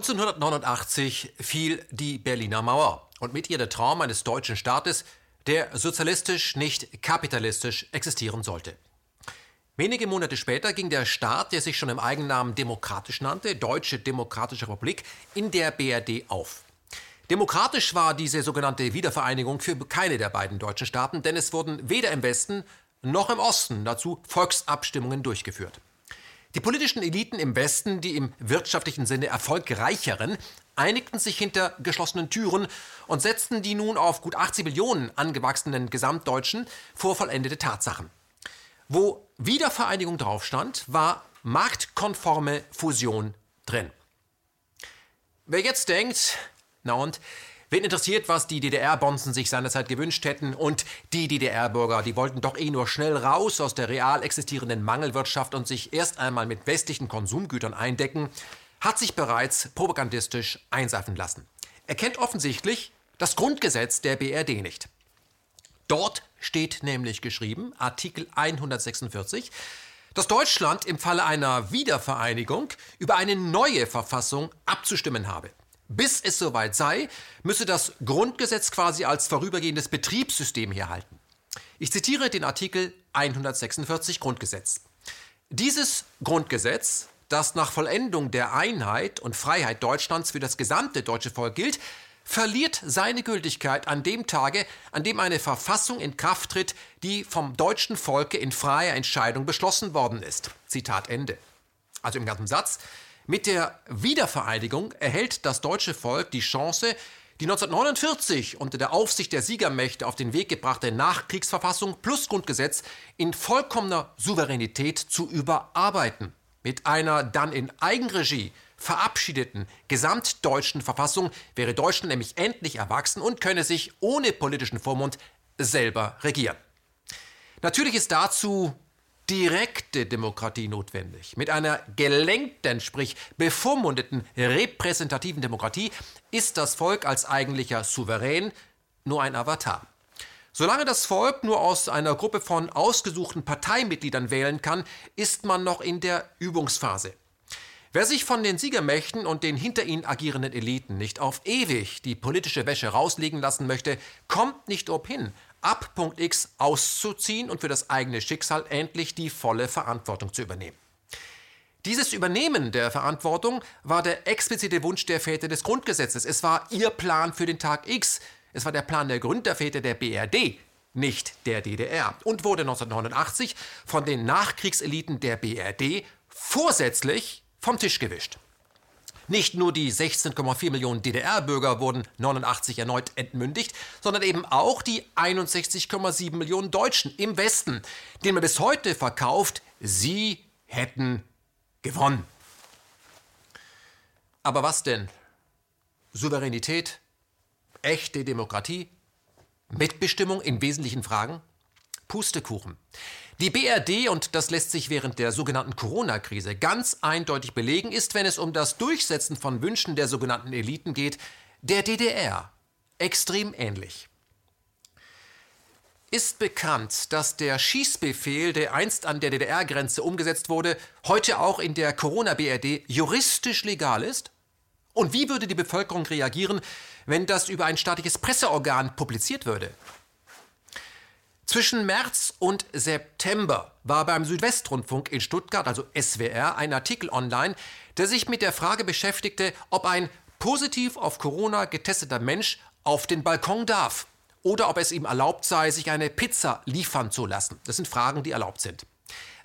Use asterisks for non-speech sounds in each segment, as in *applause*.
1989 fiel die Berliner Mauer und mit ihr der Traum eines deutschen Staates, der sozialistisch, nicht kapitalistisch existieren sollte. Wenige Monate später ging der Staat, der sich schon im Eigennamen demokratisch nannte, Deutsche Demokratische Republik, in der BRD auf. Demokratisch war diese sogenannte Wiedervereinigung für keine der beiden deutschen Staaten, denn es wurden weder im Westen noch im Osten dazu Volksabstimmungen durchgeführt. Die politischen Eliten im Westen, die im wirtschaftlichen Sinne erfolgreicheren, einigten sich hinter geschlossenen Türen und setzten die nun auf gut 80 Millionen angewachsenen Gesamtdeutschen vor vollendete Tatsachen. Wo Wiedervereinigung drauf stand, war marktkonforme Fusion drin. Wer jetzt denkt, na und, Wen interessiert, was die DDR-Bonzen sich seinerzeit gewünscht hätten? Und die DDR-Bürger, die wollten doch eh nur schnell raus aus der real existierenden Mangelwirtschaft und sich erst einmal mit westlichen Konsumgütern eindecken, hat sich bereits propagandistisch einseifen lassen. Er kennt offensichtlich das Grundgesetz der BRD nicht. Dort steht nämlich geschrieben, Artikel 146, dass Deutschland im Falle einer Wiedervereinigung über eine neue Verfassung abzustimmen habe. Bis es soweit sei, müsse das Grundgesetz quasi als vorübergehendes Betriebssystem herhalten. Ich zitiere den Artikel 146 Grundgesetz. Dieses Grundgesetz, das nach Vollendung der Einheit und Freiheit Deutschlands für das gesamte deutsche Volk gilt, verliert seine Gültigkeit an dem Tage, an dem eine Verfassung in Kraft tritt, die vom deutschen Volke in freier Entscheidung beschlossen worden ist. Zitat Ende. Also im ganzen Satz. Mit der Wiedervereinigung erhält das deutsche Volk die Chance, die 1949 unter der Aufsicht der Siegermächte auf den Weg gebrachte Nachkriegsverfassung plus Grundgesetz in vollkommener Souveränität zu überarbeiten. Mit einer dann in Eigenregie verabschiedeten gesamtdeutschen Verfassung wäre Deutschland nämlich endlich erwachsen und könne sich ohne politischen Vormund selber regieren. Natürlich ist dazu direkte Demokratie notwendig. Mit einer gelenkten, sprich bevormundeten repräsentativen Demokratie ist das Volk als eigentlicher Souverän nur ein Avatar. Solange das Volk nur aus einer Gruppe von ausgesuchten Parteimitgliedern wählen kann, ist man noch in der Übungsphase. Wer sich von den Siegermächten und den hinter ihnen agierenden Eliten nicht auf ewig die politische Wäsche rauslegen lassen möchte, kommt nicht obhin, ab Punkt X auszuziehen und für das eigene Schicksal endlich die volle Verantwortung zu übernehmen. Dieses Übernehmen der Verantwortung war der explizite Wunsch der Väter des Grundgesetzes. Es war ihr Plan für den Tag X. Es war der Plan der Gründerväter der BRD, nicht der DDR. Und wurde 1989 von den Nachkriegseliten der BRD vorsätzlich vom Tisch gewischt. Nicht nur die 16,4 Millionen DDR-Bürger wurden 89 erneut entmündigt, sondern eben auch die 61,7 Millionen Deutschen im Westen, denen man bis heute verkauft, sie hätten gewonnen. Aber was denn? Souveränität? Echte Demokratie? Mitbestimmung in wesentlichen Fragen? Pustekuchen. Die BRD, und das lässt sich während der sogenannten Corona-Krise ganz eindeutig belegen, ist, wenn es um das Durchsetzen von Wünschen der sogenannten Eliten geht, der DDR extrem ähnlich. Ist bekannt, dass der Schießbefehl, der einst an der DDR-Grenze umgesetzt wurde, heute auch in der Corona-BRD juristisch legal ist? Und wie würde die Bevölkerung reagieren, wenn das über ein staatliches Presseorgan publiziert würde? Zwischen März und September war beim Südwestrundfunk in Stuttgart, also SWR, ein Artikel online, der sich mit der Frage beschäftigte, ob ein positiv auf Corona getesteter Mensch auf den Balkon darf oder ob es ihm erlaubt sei, sich eine Pizza liefern zu lassen. Das sind Fragen, die erlaubt sind.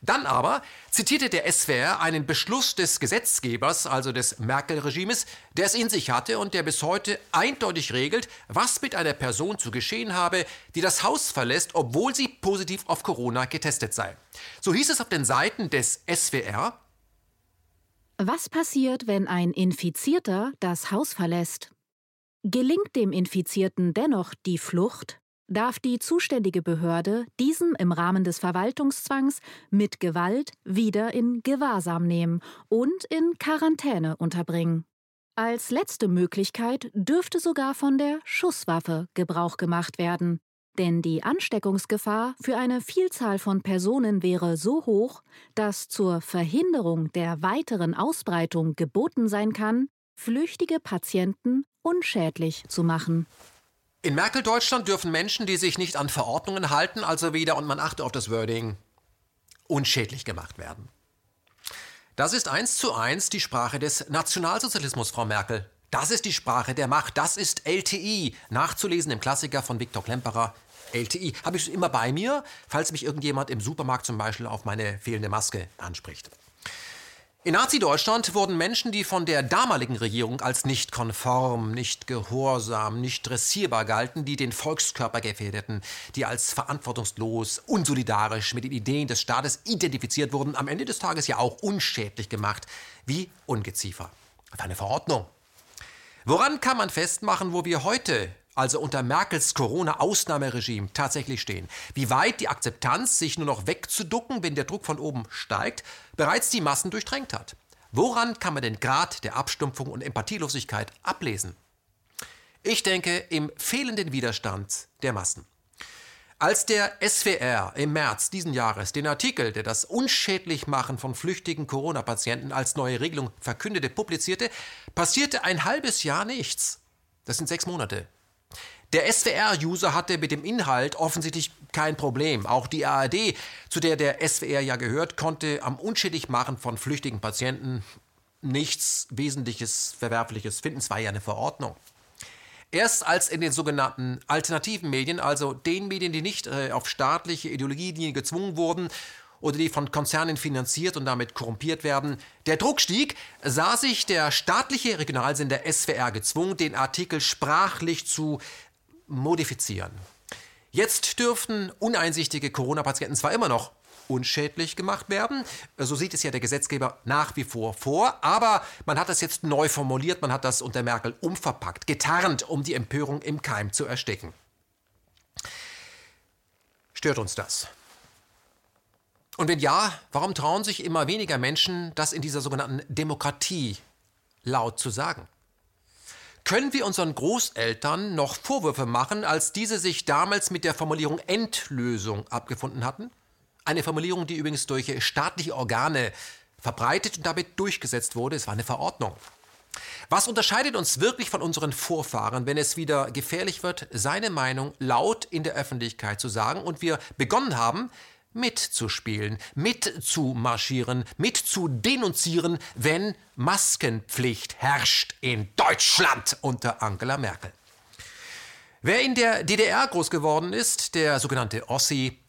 Dann aber zitierte der SWR einen Beschluss des Gesetzgebers, also des Merkel-Regimes, der es in sich hatte und der bis heute eindeutig regelt, was mit einer Person zu geschehen habe, die das Haus verlässt, obwohl sie positiv auf Corona getestet sei. So hieß es auf den Seiten des SWR. Was passiert, wenn ein Infizierter das Haus verlässt? Gelingt dem Infizierten dennoch die Flucht? Darf die zuständige Behörde diesen im Rahmen des Verwaltungszwangs mit Gewalt wieder in Gewahrsam nehmen und in Quarantäne unterbringen. Als letzte Möglichkeit dürfte sogar von der Schusswaffe Gebrauch gemacht werden, denn die Ansteckungsgefahr für eine Vielzahl von Personen wäre so hoch, dass zur Verhinderung der weiteren Ausbreitung geboten sein kann, flüchtige Patienten unschädlich zu machen. In Merkel-Deutschland dürfen Menschen, die sich nicht an Verordnungen halten, also wieder, und man achte auf das Wording, unschädlich gemacht werden. Das ist eins zu eins die Sprache des Nationalsozialismus, Frau Merkel. Das ist die Sprache der Macht. Das ist LTI. Nachzulesen im Klassiker von Viktor Klemperer. LTI. Habe ich immer bei mir, falls mich irgendjemand im Supermarkt zum Beispiel auf meine fehlende Maske anspricht. In Nazi-Deutschland wurden Menschen, die von der damaligen Regierung als nicht konform, nicht gehorsam, nicht dressierbar galten, die den Volkskörper gefährdeten, die als verantwortungslos, unsolidarisch mit den Ideen des Staates identifiziert wurden, am Ende des Tages ja auch unschädlich gemacht, wie Ungeziefer. Eine Verordnung. Woran kann man festmachen, wo wir heute also unter Merkels Corona-Ausnahmeregime tatsächlich stehen. Wie weit die Akzeptanz, sich nur noch wegzuducken, wenn der Druck von oben steigt, bereits die Massen durchdrängt hat. Woran kann man den Grad der Abstumpfung und Empathielosigkeit ablesen? Ich denke im fehlenden Widerstand der Massen. Als der SWR im März diesen Jahres den Artikel, der das Unschädlichmachen von flüchtigen Corona-Patienten als neue Regelung verkündete, publizierte, passierte ein halbes Jahr nichts. Das sind sechs Monate. Der SWR-User hatte mit dem Inhalt offensichtlich kein Problem. Auch die ARD, zu der der SWR ja gehört, konnte am Unschädigmachen von flüchtigen Patienten nichts Wesentliches, Verwerfliches finden. Es war ja eine Verordnung. Erst als in den sogenannten alternativen Medien, also den Medien, die nicht äh, auf staatliche Ideologielinien gezwungen wurden oder die von Konzernen finanziert und damit korrumpiert werden, der Druck stieg, sah sich der staatliche Regionalsender SWR gezwungen, den Artikel sprachlich zu modifizieren. Jetzt dürften uneinsichtige Corona-Patienten zwar immer noch unschädlich gemacht werden. So sieht es ja der Gesetzgeber nach wie vor vor. Aber man hat das jetzt neu formuliert, man hat das unter Merkel umverpackt, getarnt, um die Empörung im Keim zu ersticken. Stört uns das? Und wenn ja, warum trauen sich immer weniger Menschen, das in dieser sogenannten Demokratie laut zu sagen? Können wir unseren Großeltern noch Vorwürfe machen, als diese sich damals mit der Formulierung Endlösung abgefunden hatten? Eine Formulierung, die übrigens durch staatliche Organe verbreitet und damit durchgesetzt wurde. Es war eine Verordnung. Was unterscheidet uns wirklich von unseren Vorfahren, wenn es wieder gefährlich wird, seine Meinung laut in der Öffentlichkeit zu sagen und wir begonnen haben, mitzuspielen, mitzumarschieren, mitzudenunzieren, wenn Maskenpflicht herrscht in Deutschland unter Angela Merkel. Wer in der DDR groß geworden ist, der sogenannte Ossi,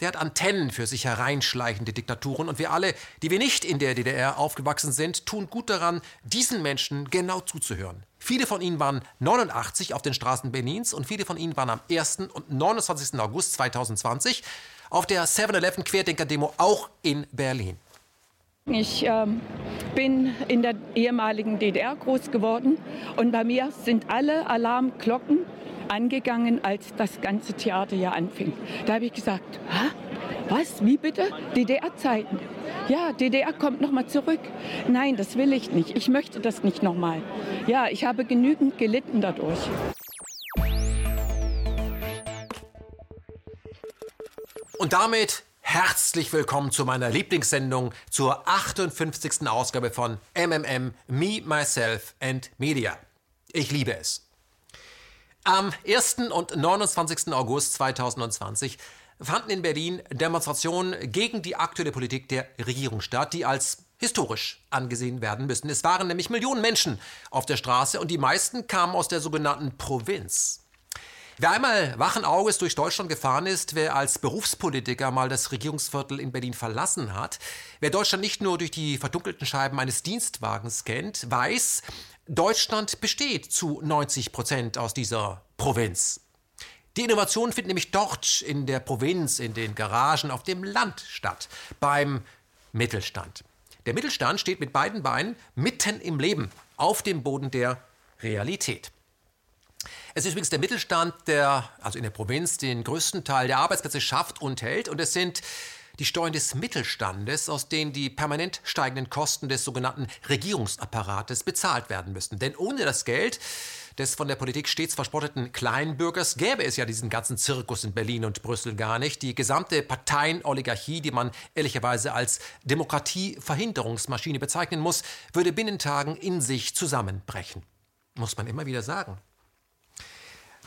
der hat Antennen für sich hereinschleichende Diktaturen und wir alle, die wir nicht in der DDR aufgewachsen sind, tun gut daran, diesen Menschen genau zuzuhören. Viele von ihnen waren 89 auf den Straßen Benins und viele von ihnen waren am 1. und 29. August 2020 auf der 7-Eleven Querdenker-Demo auch in Berlin. Ich ähm, bin in der ehemaligen DDR groß geworden und bei mir sind alle Alarmglocken angegangen, als das ganze Theater hier anfing. Da habe ich gesagt, Hä? was, wie bitte? DDR-Zeiten. Ja, DDR kommt nochmal zurück. Nein, das will ich nicht. Ich möchte das nicht nochmal. Ja, ich habe genügend gelitten dadurch. Und damit herzlich willkommen zu meiner Lieblingssendung, zur 58. Ausgabe von MMM Me, Myself and Media. Ich liebe es. Am 1. und 29. August 2020 fanden in Berlin Demonstrationen gegen die aktuelle Politik der Regierung statt, die als historisch angesehen werden müssen. Es waren nämlich Millionen Menschen auf der Straße und die meisten kamen aus der sogenannten Provinz. Wer einmal wachen Auges durch Deutschland gefahren ist, wer als Berufspolitiker mal das Regierungsviertel in Berlin verlassen hat, wer Deutschland nicht nur durch die verdunkelten Scheiben eines Dienstwagens kennt, weiß, Deutschland besteht zu 90 Prozent aus dieser Provinz. Die Innovationen finden nämlich dort in der Provinz, in den Garagen, auf dem Land statt, beim Mittelstand. Der Mittelstand steht mit beiden Beinen mitten im Leben, auf dem Boden der Realität. Es ist übrigens der Mittelstand, der, also in der Provinz, den größten Teil der Arbeitsplätze schafft und hält. Und es sind die Steuern des Mittelstandes, aus denen die permanent steigenden Kosten des sogenannten Regierungsapparates bezahlt werden müssen. Denn ohne das Geld des von der Politik stets verspotteten Kleinbürgers gäbe es ja diesen ganzen Zirkus in Berlin und Brüssel gar nicht. Die gesamte Parteienoligarchie, die man ehrlicherweise als Demokratieverhinderungsmaschine bezeichnen muss, würde binnen Tagen in sich zusammenbrechen. Muss man immer wieder sagen.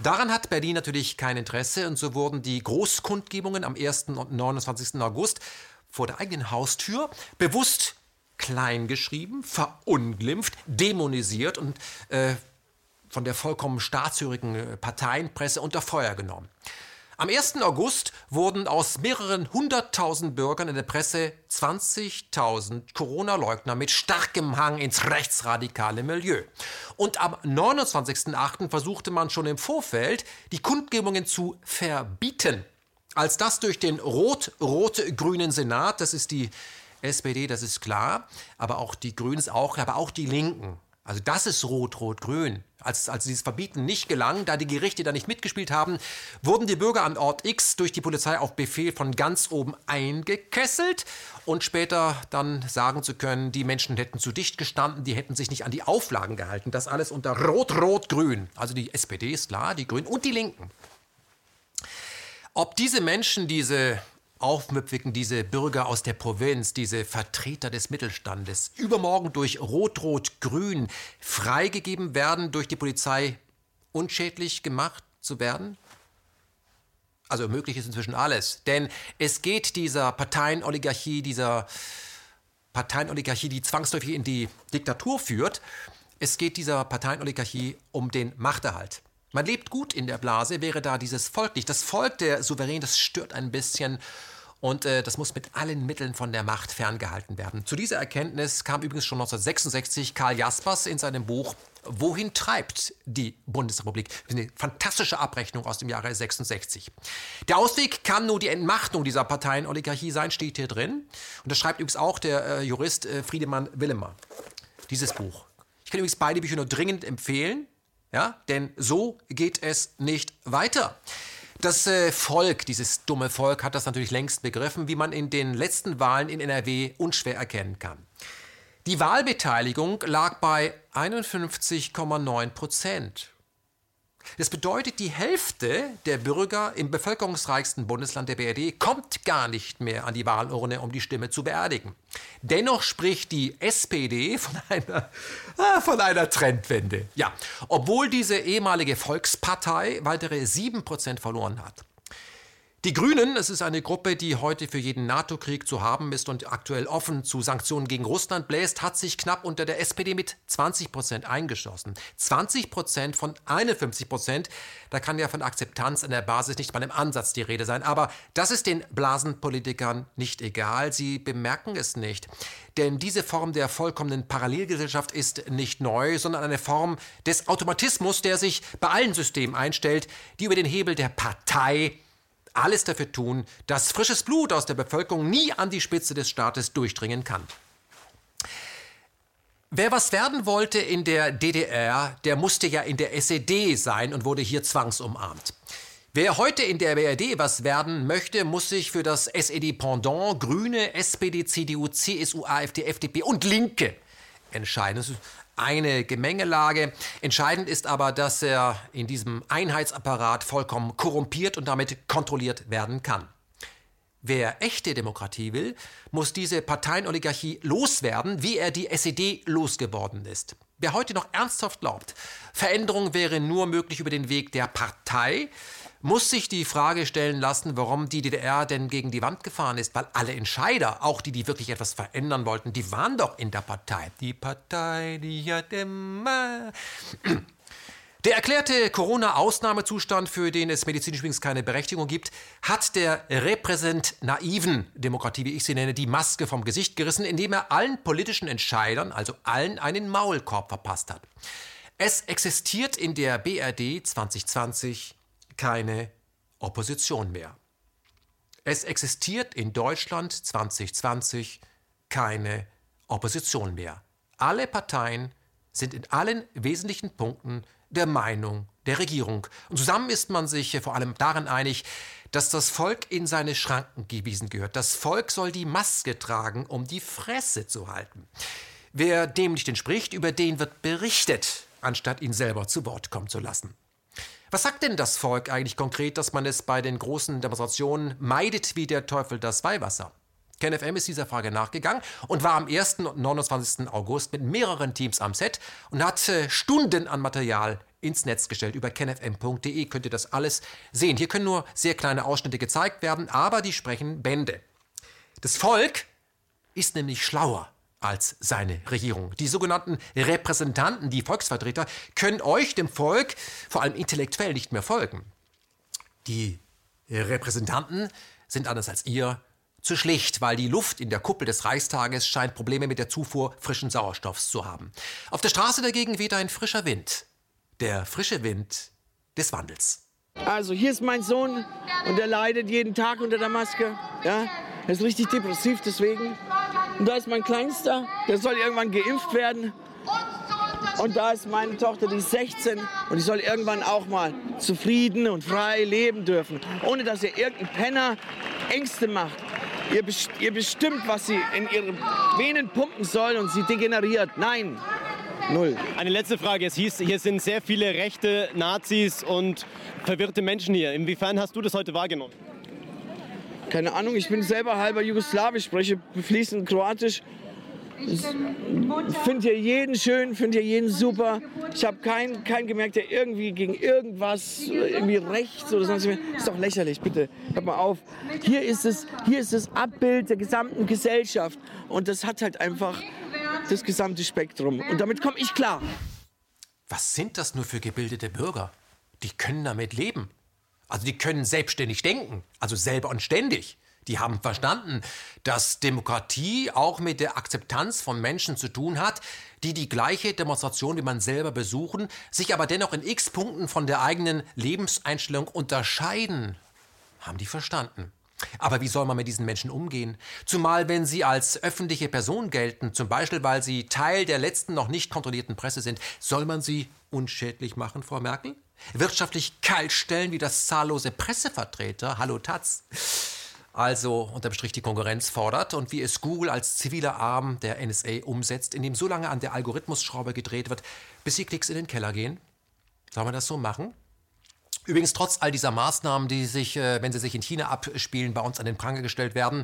Daran hat Berlin natürlich kein Interesse und so wurden die Großkundgebungen am 1. und 29. August vor der eigenen Haustür bewusst kleingeschrieben, verunglimpft, dämonisiert und äh, von der vollkommen staatshörigen äh, Parteienpresse unter Feuer genommen. Am 1. August wurden aus mehreren hunderttausend Bürgern in der Presse 20.000 Corona-Leugner mit starkem Hang ins rechtsradikale Milieu. Und am 29.8. versuchte man schon im Vorfeld, die Kundgebungen zu verbieten. Als das durch den rot-rot-grünen Senat, das ist die SPD, das ist klar, aber auch die Grünen aber auch die Linken also das ist Rot-Rot-Grün. Als, als dieses Verbieten nicht gelang, da die Gerichte da nicht mitgespielt haben, wurden die Bürger an Ort X durch die Polizei auf Befehl von ganz oben eingekesselt und später dann sagen zu können, die Menschen hätten zu dicht gestanden, die hätten sich nicht an die Auflagen gehalten. Das alles unter Rot-Rot-Grün. Also die SPD ist klar, die Grünen und die Linken. Ob diese Menschen diese aufmüpfigen diese Bürger aus der Provinz, diese Vertreter des Mittelstandes, übermorgen durch Rot-Rot-Grün freigegeben werden, durch die Polizei unschädlich gemacht zu werden? Also möglich ist inzwischen alles. Denn es geht dieser Parteienoligarchie, dieser Parteienoligarchie, die zwangsläufig in die Diktatur führt, es geht dieser Parteienoligarchie um den Machterhalt. Man lebt gut in der Blase, wäre da dieses Volk nicht. Das Volk, der Souverän, das stört ein bisschen und äh, das muss mit allen Mitteln von der Macht ferngehalten werden. Zu dieser Erkenntnis kam übrigens schon 1966 Karl Jaspers in seinem Buch Wohin treibt die Bundesrepublik? Eine fantastische Abrechnung aus dem Jahre 66. Der Ausweg kann nur die Entmachtung dieser Parteienoligarchie sein, steht hier drin. Und das schreibt übrigens auch der äh, Jurist äh, Friedemann Willemer. Dieses Buch. Ich kann übrigens beide Bücher nur dringend empfehlen. Ja, denn so geht es nicht weiter. Das äh, Volk, dieses dumme Volk, hat das natürlich längst begriffen, wie man in den letzten Wahlen in NRW unschwer erkennen kann. Die Wahlbeteiligung lag bei 51,9 Prozent. Das bedeutet, die Hälfte der Bürger im bevölkerungsreichsten Bundesland der BRD kommt gar nicht mehr an die Wahlurne, um die Stimme zu beerdigen. Dennoch spricht die SPD von einer, *laughs* ah, von einer Trendwende. Ja, obwohl diese ehemalige Volkspartei weitere 7% verloren hat. Die Grünen, es ist eine Gruppe, die heute für jeden NATO-Krieg zu haben ist und aktuell offen zu Sanktionen gegen Russland bläst, hat sich knapp unter der SPD mit 20 Prozent eingeschossen. 20 Prozent von 51 Prozent, da kann ja von Akzeptanz an der Basis nicht mal im Ansatz die Rede sein. Aber das ist den Blasenpolitikern nicht egal. Sie bemerken es nicht. Denn diese Form der vollkommenen Parallelgesellschaft ist nicht neu, sondern eine Form des Automatismus, der sich bei allen Systemen einstellt, die über den Hebel der Partei alles dafür tun, dass frisches Blut aus der Bevölkerung nie an die Spitze des Staates durchdringen kann. Wer was werden wollte in der DDR, der musste ja in der SED sein und wurde hier zwangsumarmt. Wer heute in der BRD was werden möchte, muss sich für das SED-Pendant Grüne, SPD, CDU, CSU, AfD, FDP und Linke entscheiden eine Gemengelage. Entscheidend ist aber, dass er in diesem Einheitsapparat vollkommen korrumpiert und damit kontrolliert werden kann. Wer echte Demokratie will, muss diese Parteienoligarchie loswerden, wie er die SED losgeworden ist. Wer heute noch ernsthaft glaubt, Veränderung wäre nur möglich über den Weg der Partei, muss sich die Frage stellen lassen, warum die DDR denn gegen die Wand gefahren ist, weil alle Entscheider, auch die, die wirklich etwas verändern wollten, die waren doch in der Partei. Die Partei, die hat immer... *clears throat* Der erklärte Corona-Ausnahmezustand, für den es medizinisch übrigens keine Berechtigung gibt, hat der repräsent-naiven Demokratie, wie ich sie nenne, die Maske vom Gesicht gerissen, indem er allen politischen Entscheidern, also allen, einen Maulkorb verpasst hat. Es existiert in der BRD 2020 keine Opposition mehr. Es existiert in Deutschland 2020 keine Opposition mehr. Alle Parteien sind in allen wesentlichen Punkten der Meinung der Regierung. Und zusammen ist man sich vor allem darin einig, dass das Volk in seine Schranken gewiesen gehört. Das Volk soll die Maske tragen, um die Fresse zu halten. Wer dem nicht entspricht, über den wird berichtet, anstatt ihn selber zu Wort kommen zu lassen. Was sagt denn das Volk eigentlich konkret, dass man es bei den großen Demonstrationen meidet wie der Teufel das Weihwasser? KenFM ist dieser Frage nachgegangen und war am 1. und 29. August mit mehreren Teams am Set und hat äh, Stunden an Material ins Netz gestellt. Über kenfm.de könnt ihr das alles sehen. Hier können nur sehr kleine Ausschnitte gezeigt werden, aber die sprechen Bände. Das Volk ist nämlich schlauer als seine Regierung. Die sogenannten Repräsentanten, die Volksvertreter, können euch, dem Volk, vor allem intellektuell nicht mehr folgen. Die Repräsentanten sind anders als ihr zu schlicht, weil die Luft in der Kuppel des Reichstages scheint Probleme mit der Zufuhr frischen Sauerstoffs zu haben. Auf der Straße dagegen weht ein frischer Wind. Der frische Wind des Wandels. Also hier ist mein Sohn und er leidet jeden Tag unter der Maske. Ja, er ist richtig depressiv deswegen. Und da ist mein Kleinster, der soll irgendwann geimpft werden. Und da ist meine Tochter, die ist 16 und die soll irgendwann auch mal zufrieden und frei leben dürfen, ohne dass ihr irgendein Penner Ängste macht. Ihr, best ihr bestimmt, was sie in ihre Venen pumpen soll und sie degeneriert. Nein, null. Eine letzte Frage. Es hieß, hier sind sehr viele rechte Nazis und verwirrte Menschen hier. Inwiefern hast du das heute wahrgenommen? Keine Ahnung, ich bin selber halber Jugoslawisch, spreche fließend Kroatisch. Ich finde hier jeden schön, finde hier jeden super. Ich habe keinen kein gemerkt, der irgendwie gegen irgendwas, irgendwie rechts oder sonst was. Ist doch lächerlich, bitte. Hört mal auf. Hier ist, es, hier ist das Abbild der gesamten Gesellschaft. Und das hat halt einfach das gesamte Spektrum. Und damit komme ich klar. Was sind das nur für gebildete Bürger? Die können damit leben. Also die können selbstständig denken, also selber und ständig. Die haben verstanden, dass Demokratie auch mit der Akzeptanz von Menschen zu tun hat, die die gleiche Demonstration wie man selber besuchen, sich aber dennoch in x Punkten von der eigenen Lebenseinstellung unterscheiden. Haben die verstanden. Aber wie soll man mit diesen Menschen umgehen? Zumal wenn sie als öffentliche Person gelten, zum Beispiel weil sie Teil der letzten noch nicht kontrollierten Presse sind, soll man sie unschädlich machen, Frau Merkel? Wirtschaftlich kaltstellen wie das zahllose Pressevertreter, hallo Taz. Also unterm Strich die Konkurrenz fordert und wie es Google als ziviler Arm der NSA umsetzt, indem so lange an der Algorithmusschraube gedreht wird, bis die Klicks in den Keller gehen. Soll man das so machen? Übrigens, trotz all dieser Maßnahmen, die sich, äh, wenn sie sich in China abspielen, bei uns an den Pranger gestellt werden,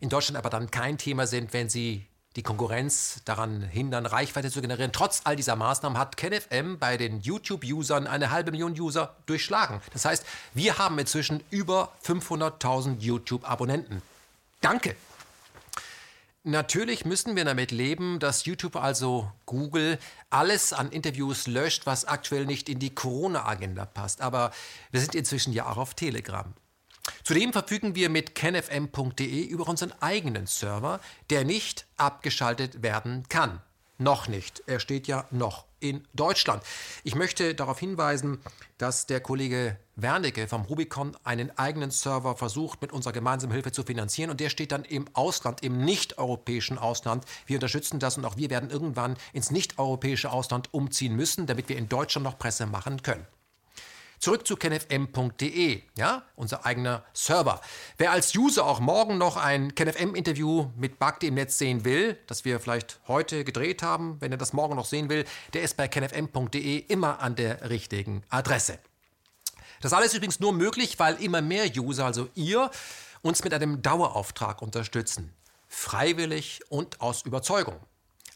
in Deutschland aber dann kein Thema sind, wenn sie die Konkurrenz daran hindern, Reichweite zu generieren. Trotz all dieser Maßnahmen hat KenFM bei den YouTube-Usern eine halbe Million User durchschlagen. Das heißt, wir haben inzwischen über 500.000 YouTube-Abonnenten. Danke! Natürlich müssen wir damit leben, dass YouTube, also Google, alles an Interviews löscht, was aktuell nicht in die Corona-Agenda passt. Aber wir sind inzwischen ja auch auf Telegram. Zudem verfügen wir mit kenfm.de über unseren eigenen Server, der nicht abgeschaltet werden kann. Noch nicht. Er steht ja noch in Deutschland. Ich möchte darauf hinweisen, dass der Kollege Wernicke vom Rubicon einen eigenen Server versucht, mit unserer gemeinsamen Hilfe zu finanzieren. Und der steht dann im Ausland, im nicht-europäischen Ausland. Wir unterstützen das und auch wir werden irgendwann ins nicht-europäische Ausland umziehen müssen, damit wir in Deutschland noch Presse machen können. Zurück zu kenfm.de, ja, unser eigener Server. Wer als User auch morgen noch ein KenFM-Interview mit Bagdi im Netz sehen will, das wir vielleicht heute gedreht haben, wenn er das morgen noch sehen will, der ist bei kenfm.de immer an der richtigen Adresse. Das alles ist übrigens nur möglich, weil immer mehr User, also ihr, uns mit einem Dauerauftrag unterstützen. Freiwillig und aus Überzeugung.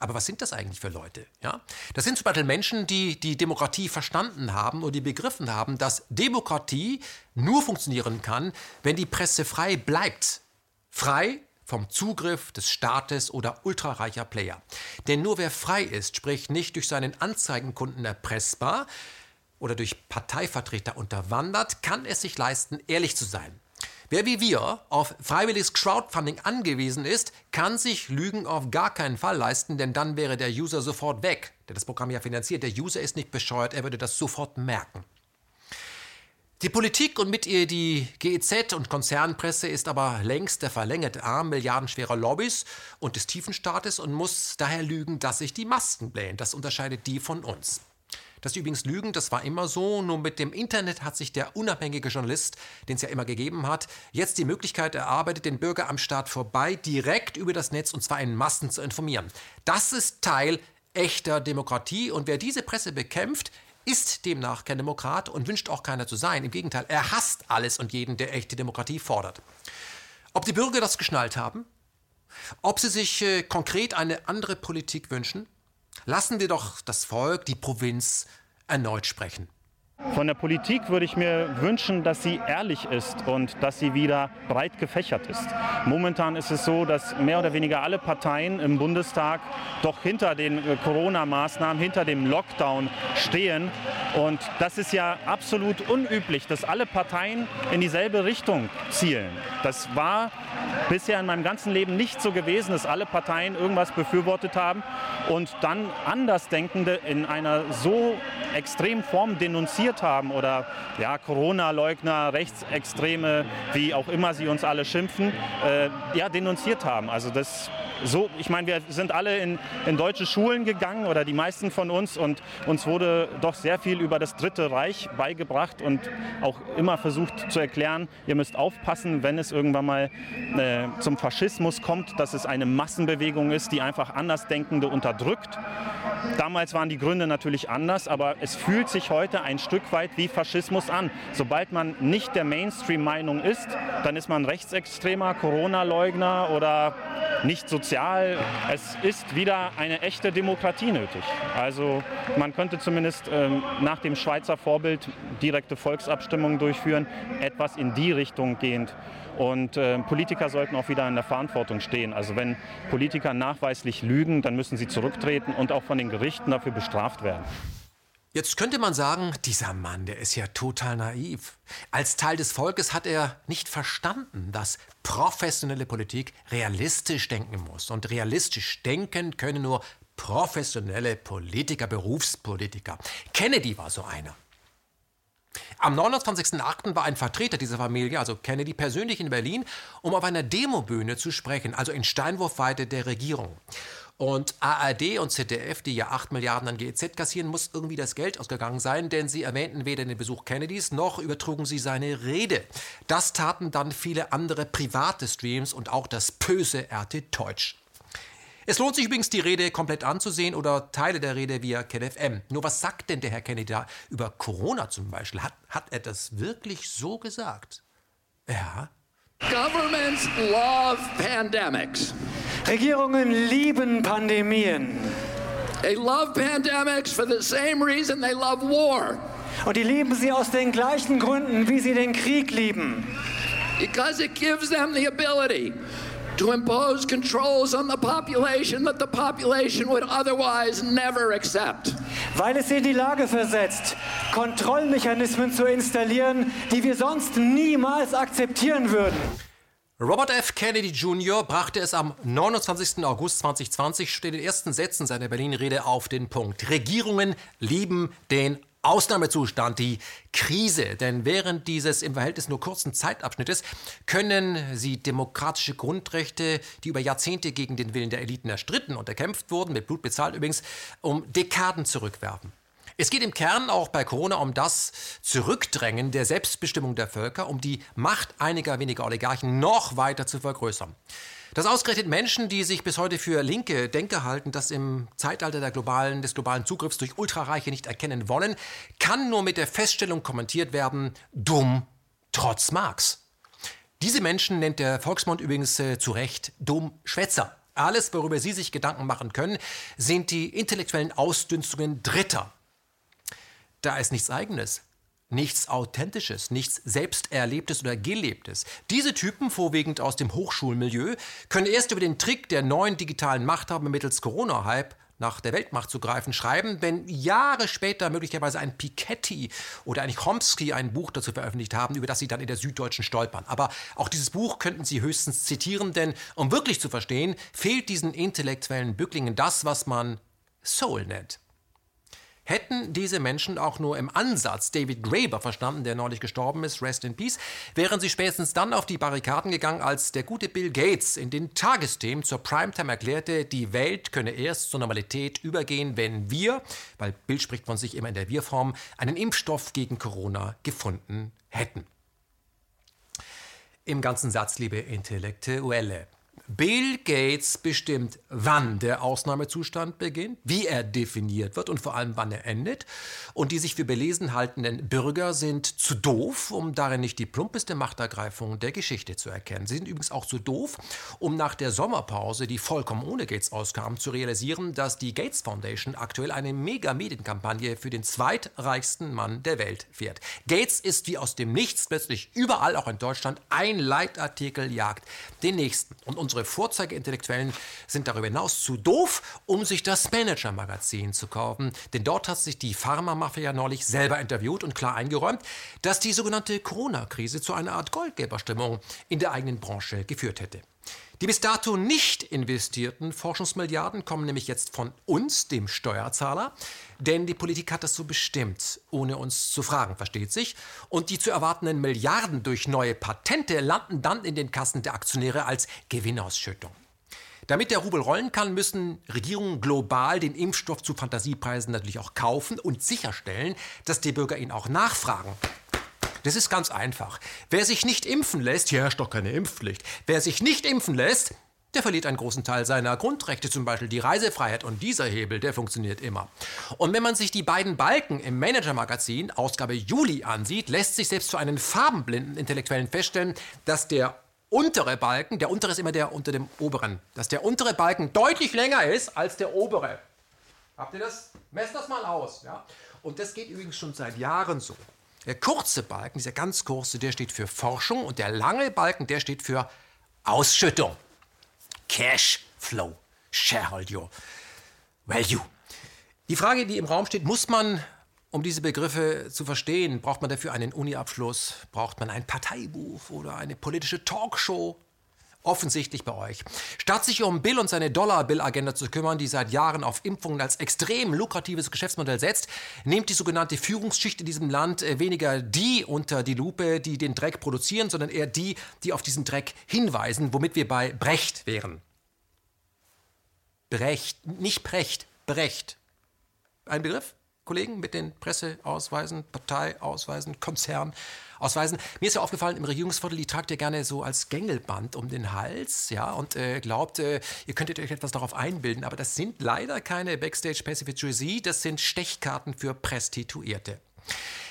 Aber was sind das eigentlich für Leute? Ja? Das sind zum Beispiel Menschen, die die Demokratie verstanden haben und die begriffen haben, dass Demokratie nur funktionieren kann, wenn die Presse frei bleibt. Frei vom Zugriff des Staates oder ultrareicher Player. Denn nur wer frei ist, sprich nicht durch seinen Anzeigenkunden erpressbar oder durch Parteivertreter unterwandert, kann es sich leisten, ehrlich zu sein. Wer wie wir auf freiwilliges Crowdfunding angewiesen ist, kann sich Lügen auf gar keinen Fall leisten, denn dann wäre der User sofort weg, der das Programm ja finanziert. Der User ist nicht bescheuert, er würde das sofort merken. Die Politik und mit ihr die GEZ und Konzernpresse ist aber längst der verlängerte Arm milliardenschwerer Lobbys und des Tiefenstaates und muss daher lügen, dass sich die Masken blähen. Das unterscheidet die von uns. Dass die übrigens lügen, das war immer so. Nur mit dem Internet hat sich der unabhängige Journalist, den es ja immer gegeben hat, jetzt die Möglichkeit erarbeitet, den Bürger am Staat vorbei direkt über das Netz und zwar in Massen zu informieren. Das ist Teil echter Demokratie und wer diese Presse bekämpft, ist demnach kein Demokrat und wünscht auch keiner zu sein. Im Gegenteil, er hasst alles und jeden, der echte Demokratie fordert. Ob die Bürger das geschnallt haben? Ob sie sich äh, konkret eine andere Politik wünschen? Lassen wir doch das Volk, die Provinz erneut sprechen. Von der Politik würde ich mir wünschen, dass sie ehrlich ist und dass sie wieder breit gefächert ist. Momentan ist es so, dass mehr oder weniger alle Parteien im Bundestag doch hinter den äh, Corona-Maßnahmen, hinter dem Lockdown stehen. Und das ist ja absolut unüblich, dass alle Parteien in dieselbe Richtung zielen. Das war bisher in meinem ganzen Leben nicht so gewesen, dass alle Parteien irgendwas befürwortet haben und dann Andersdenkende in einer so extremen Form denunziert haben oder ja, Corona-Leugner, Rechtsextreme, wie auch immer sie uns alle schimpfen, äh, ja, denunziert haben. Also das so, ich meine, wir sind alle in, in deutsche Schulen gegangen oder die meisten von uns und uns wurde doch sehr viel über das Dritte Reich beigebracht und auch immer versucht zu erklären, ihr müsst aufpassen, wenn es irgendwann mal äh, zum Faschismus kommt, dass es eine Massenbewegung ist, die einfach Andersdenkende unterdrückt. Damals waren die Gründe natürlich anders, aber es fühlt sich heute ein Stück weit wie Faschismus an. Sobald man nicht der Mainstream-Meinung ist, dann ist man Rechtsextremer, Corona-Leugner oder nicht sozial. Es ist wieder eine echte Demokratie nötig. Also man könnte zumindest ähm, nach dem Schweizer Vorbild direkte Volksabstimmungen durchführen, etwas in die Richtung gehend. Und äh, Politiker sollten auch wieder in der Verantwortung stehen. Also wenn Politiker nachweislich lügen, dann müssen sie zurücktreten und auch von den Gerichten dafür bestraft werden. Jetzt könnte man sagen, dieser Mann, der ist ja total naiv. Als Teil des Volkes hat er nicht verstanden, dass professionelle Politik realistisch denken muss. Und realistisch denken können nur professionelle Politiker, Berufspolitiker. Kennedy war so einer. Am 29.08. war ein Vertreter dieser Familie, also Kennedy, persönlich in Berlin, um auf einer Demobühne zu sprechen, also in Steinwurfweite der Regierung. Und ARD und ZDF, die ja 8 Milliarden an GEZ kassieren, muss irgendwie das Geld ausgegangen sein, denn sie erwähnten weder den Besuch Kennedys noch übertrugen sie seine Rede. Das taten dann viele andere private Streams und auch das böse RT Deutsch. Es lohnt sich übrigens, die Rede komplett anzusehen oder Teile der Rede via KenFM. Nur was sagt denn der Herr Kennedy da über Corona zum Beispiel? Hat, hat er das wirklich so gesagt? Ja. Governments love pandemics. Regierungen lieben Pandemien. They love pandemics for the same reason they love war. Und die lieben sie aus den gleichen Gründen, wie sie den Krieg lieben. Because it gives them the ability to impose controls on the population that the population would otherwise never accept. Weil es sie in die Lage versetzt, Kontrollmechanismen zu installieren, die wir sonst niemals akzeptieren würden. Robert F. Kennedy Jr. brachte es am 29. August 2020 in den ersten Sätzen seiner Berlin-Rede auf den Punkt. Regierungen lieben den Ausnahmezustand, die Krise. Denn während dieses im Verhältnis nur kurzen Zeitabschnittes können sie demokratische Grundrechte, die über Jahrzehnte gegen den Willen der Eliten erstritten und erkämpft wurden, mit Blut bezahlt übrigens, um Dekaden zurückwerfen. Es geht im Kern auch bei Corona um das Zurückdrängen der Selbstbestimmung der Völker, um die Macht einiger weniger Oligarchen noch weiter zu vergrößern. Dass ausgerechnet Menschen, die sich bis heute für linke Denker halten, das im Zeitalter globalen, des globalen Zugriffs durch Ultrareiche nicht erkennen wollen, kann nur mit der Feststellung kommentiert werden, dumm trotz Marx. Diese Menschen nennt der Volksmund übrigens äh, zu Recht dumm Schwätzer. Alles, worüber Sie sich Gedanken machen können, sind die intellektuellen Ausdünstungen Dritter. Da ist nichts Eigenes, nichts Authentisches, nichts Selbsterlebtes oder Gelebtes. Diese Typen, vorwiegend aus dem Hochschulmilieu, können erst über den Trick der neuen digitalen Machthaber mittels Corona-Hype nach der Weltmacht zu greifen, schreiben, wenn Jahre später möglicherweise ein Piketty oder ein Chomsky ein Buch dazu veröffentlicht haben, über das sie dann in der Süddeutschen stolpern. Aber auch dieses Buch könnten sie höchstens zitieren, denn um wirklich zu verstehen, fehlt diesen intellektuellen Bücklingen das, was man Soul nennt. Hätten diese Menschen auch nur im Ansatz David Graeber verstanden, der neulich gestorben ist, rest in peace, wären sie spätestens dann auf die Barrikaden gegangen, als der gute Bill Gates in den Tagesthemen zur Primetime erklärte, die Welt könne erst zur Normalität übergehen, wenn wir, weil Bill spricht von sich immer in der Wir-Form, einen Impfstoff gegen Corona gefunden hätten. Im ganzen Satz, liebe Intellektuelle. Bill Gates bestimmt, wann der Ausnahmezustand beginnt, wie er definiert wird und vor allem wann er endet. Und die sich für belesen haltenden Bürger sind zu doof, um darin nicht die plumpeste Machtergreifung der Geschichte zu erkennen. Sie sind übrigens auch zu doof, um nach der Sommerpause, die vollkommen ohne Gates auskam, zu realisieren, dass die Gates Foundation aktuell eine Mega-Medienkampagne für den zweitreichsten Mann der Welt fährt. Gates ist wie aus dem Nichts plötzlich überall, auch in Deutschland, ein Leitartikel jagt den nächsten. Und unsere unsere Vorzeige-Intellektuellen sind darüber hinaus zu doof, um sich das Manager-Magazin zu kaufen. Denn dort hat sich die Pharma-Mafia neulich selber interviewt und klar eingeräumt, dass die sogenannte Corona-Krise zu einer Art Goldgeberstimmung in der eigenen Branche geführt hätte. Die bis dato nicht investierten Forschungsmilliarden kommen nämlich jetzt von uns, dem Steuerzahler, denn die Politik hat das so bestimmt, ohne uns zu fragen, versteht sich. Und die zu erwartenden Milliarden durch neue Patente landen dann in den Kassen der Aktionäre als Gewinnausschüttung. Damit der Rubel rollen kann, müssen Regierungen global den Impfstoff zu Fantasiepreisen natürlich auch kaufen und sicherstellen, dass die Bürger ihn auch nachfragen. Das ist ganz einfach. Wer sich nicht impfen lässt, hier herrscht doch keine Impfpflicht. Wer sich nicht impfen lässt, der verliert einen großen Teil seiner Grundrechte, zum Beispiel die Reisefreiheit. Und dieser Hebel, der funktioniert immer. Und wenn man sich die beiden Balken im Manager-Magazin, Ausgabe Juli, ansieht, lässt sich selbst für einen farbenblinden Intellektuellen feststellen, dass der untere Balken, der untere ist immer der unter dem oberen, dass der untere Balken deutlich länger ist als der obere. Habt ihr das? Messt das mal aus. Ja? Und das geht übrigens schon seit Jahren so. Der kurze Balken, dieser ganz kurze, der steht für Forschung und der lange Balken, der steht für Ausschüttung. Cash Flow, Shareholder Value. Die Frage, die im Raum steht, muss man, um diese Begriffe zu verstehen, braucht man dafür einen Uni-Abschluss, braucht man ein Parteibuch oder eine politische Talkshow? Offensichtlich bei euch. Statt sich um Bill und seine Dollar-Bill-Agenda zu kümmern, die seit Jahren auf Impfungen als extrem lukratives Geschäftsmodell setzt, nimmt die sogenannte Führungsschicht in diesem Land äh, weniger die unter die Lupe, die den Dreck produzieren, sondern eher die, die auf diesen Dreck hinweisen, womit wir bei Brecht wären. Brecht, nicht Brecht, Brecht. Ein Begriff, Kollegen, mit den Presseausweisen, Parteiausweisen, Konzern. Ausweisen. Mir ist ja aufgefallen, im Regierungsviertel, die tragt ihr gerne so als Gängelband um den Hals, ja, und äh, glaubt, äh, ihr könntet euch etwas darauf einbilden, aber das sind leider keine Backstage Pacific Jersey, das sind Stechkarten für Prestituierte.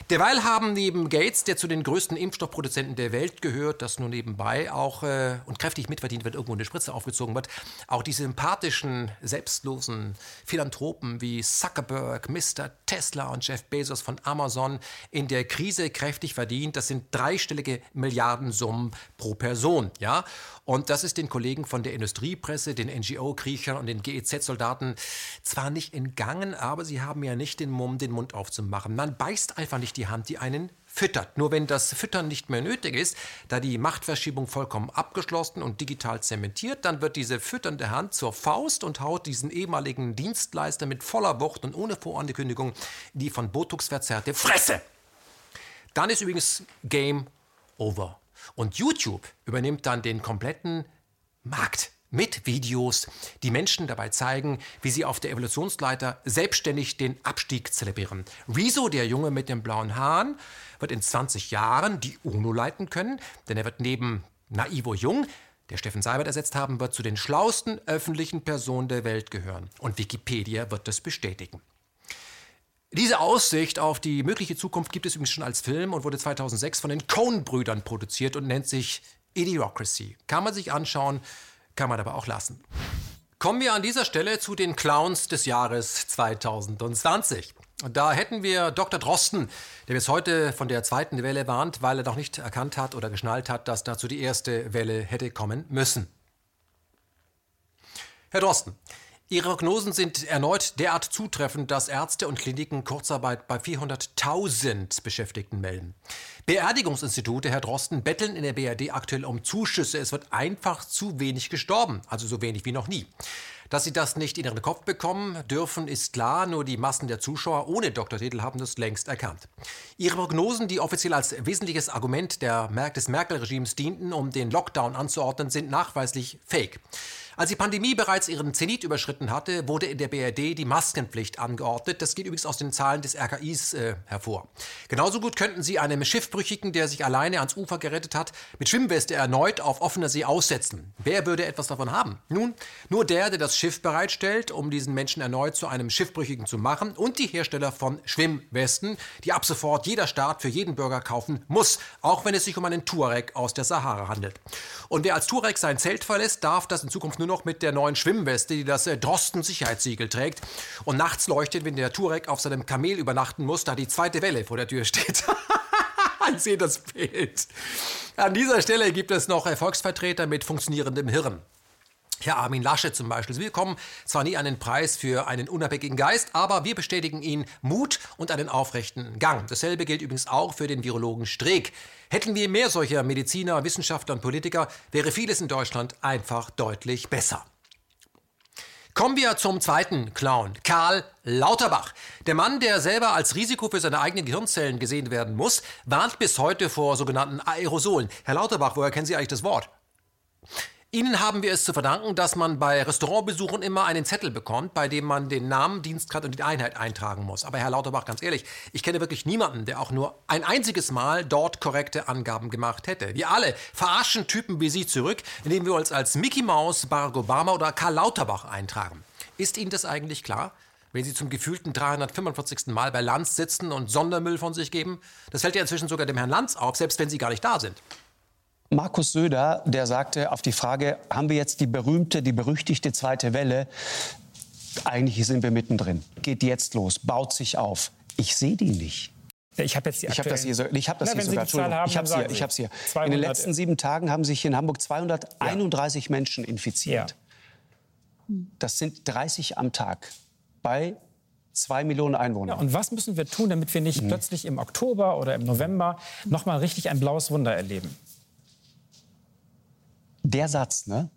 Derweil haben neben Gates, der zu den größten Impfstoffproduzenten der Welt gehört, das nur nebenbei auch äh, und kräftig mitverdient, wenn irgendwo eine Spritze aufgezogen wird, auch die sympathischen, selbstlosen Philanthropen wie Zuckerberg, Mr. Tesla und Jeff Bezos von Amazon in der Krise kräftig verdient. Das sind dreistellige Milliardensummen pro Person, ja. Und das ist den Kollegen von der Industriepresse, den NGO-Kriechern und den GEZ-Soldaten zwar nicht entgangen, aber sie haben ja nicht den Mumm, den Mund aufzumachen. Man beißt einfach nicht die Hand, die einen füttert. Nur wenn das Füttern nicht mehr nötig ist, da die Machtverschiebung vollkommen abgeschlossen und digital zementiert, dann wird diese fütternde Hand zur Faust und haut diesen ehemaligen Dienstleister mit voller Wucht und ohne Vorankündigung die von Botox verzerrte Fresse. Dann ist übrigens Game over. Und YouTube übernimmt dann den kompletten Markt mit Videos, die Menschen dabei zeigen, wie sie auf der Evolutionsleiter selbstständig den Abstieg zelebrieren. Rezo, der Junge mit dem blauen Haaren, wird in 20 Jahren die UNO leiten können, denn er wird neben Naivo Jung, der Steffen Seibert ersetzt haben wird, zu den schlauesten öffentlichen Personen der Welt gehören. Und Wikipedia wird das bestätigen. Diese Aussicht auf die mögliche Zukunft gibt es übrigens schon als Film und wurde 2006 von den Coen-Brüdern produziert und nennt sich Idiocracy. Kann man sich anschauen, kann man aber auch lassen. Kommen wir an dieser Stelle zu den Clowns des Jahres 2020. Da hätten wir Dr. Drosten, der bis heute von der zweiten Welle warnt, weil er noch nicht erkannt hat oder geschnallt hat, dass dazu die erste Welle hätte kommen müssen. Herr Drosten, Ihre Prognosen sind erneut derart zutreffend, dass Ärzte und Kliniken Kurzarbeit bei 400.000 Beschäftigten melden. Beerdigungsinstitute, Herr Drosten, betteln in der BRD aktuell um Zuschüsse. Es wird einfach zu wenig gestorben, also so wenig wie noch nie. Dass sie das nicht in ihren Kopf bekommen dürfen, ist klar, nur die Massen der Zuschauer ohne Doktortitel haben das längst erkannt. Ihre Prognosen, die offiziell als wesentliches Argument der, des Merkel-Regimes dienten, um den Lockdown anzuordnen, sind nachweislich fake. Als die Pandemie bereits ihren Zenit überschritten hatte, wurde in der BRD die Maskenpflicht angeordnet. Das geht übrigens aus den Zahlen des RKIs äh, hervor. Genauso gut könnten Sie einem Schiffbrüchigen, der sich alleine ans Ufer gerettet hat, mit Schwimmweste erneut auf offener See aussetzen. Wer würde etwas davon haben? Nun, nur der, der das Schiff bereitstellt, um diesen Menschen erneut zu einem Schiffbrüchigen zu machen und die Hersteller von Schwimmwesten, die ab sofort jeder Staat für jeden Bürger kaufen muss, auch wenn es sich um einen Tuareg aus der Sahara handelt. Und wer als Tuareg sein Zelt verlässt, darf das in Zukunft nur nur noch mit der neuen Schwimmweste, die das äh, Drosten-Sicherheitssiegel trägt. Und nachts leuchtet, wenn der Turek auf seinem Kamel übernachten muss, da die zweite Welle vor der Tür steht. *laughs* ich sehe das Bild. An dieser Stelle gibt es noch Volksvertreter mit funktionierendem Hirn. Herr Armin Lasche zum Beispiel. Wir bekommen zwar nie einen Preis für einen unabhängigen Geist, aber wir bestätigen Ihnen Mut und einen aufrechten Gang. Dasselbe gilt übrigens auch für den Virologen Streeck. Hätten wir mehr solcher Mediziner, Wissenschaftler und Politiker, wäre vieles in Deutschland einfach deutlich besser. Kommen wir zum zweiten Clown, Karl Lauterbach. Der Mann, der selber als Risiko für seine eigenen Gehirnzellen gesehen werden muss, warnt bis heute vor sogenannten Aerosolen. Herr Lauterbach, woher kennen Sie eigentlich das Wort? Ihnen haben wir es zu verdanken, dass man bei Restaurantbesuchen immer einen Zettel bekommt, bei dem man den Namen, Dienstgrad und die Einheit eintragen muss. Aber Herr Lauterbach, ganz ehrlich, ich kenne wirklich niemanden, der auch nur ein einziges Mal dort korrekte Angaben gemacht hätte. Wir alle verarschen Typen wie Sie zurück, indem wir uns als Mickey Mouse, Barack Obama oder Karl Lauterbach eintragen. Ist Ihnen das eigentlich klar? wenn Sie zum gefühlten 345. Mal bei Lanz sitzen und Sondermüll von sich geben? Das fällt ja inzwischen sogar dem Herrn Lanz auf, selbst wenn Sie gar nicht da sind. Markus Söder, der sagte auf die Frage, haben wir jetzt die berühmte, die berüchtigte zweite Welle? Eigentlich sind wir mittendrin. Geht jetzt los, baut sich auf. Ich sehe die nicht. Ich habe jetzt die Ich habe das hier, ich hab das Na, hier sogar. Entschuldigung, haben, ich habe hier, ich hier. In den letzten sieben Tagen haben sich in Hamburg 231 ja. Menschen infiziert. Ja. Das sind 30 am Tag bei zwei Millionen Einwohnern. Ja, und was müssen wir tun, damit wir nicht mhm. plötzlich im Oktober oder im November noch mal richtig ein blaues Wunder erleben? Der Satz, ne,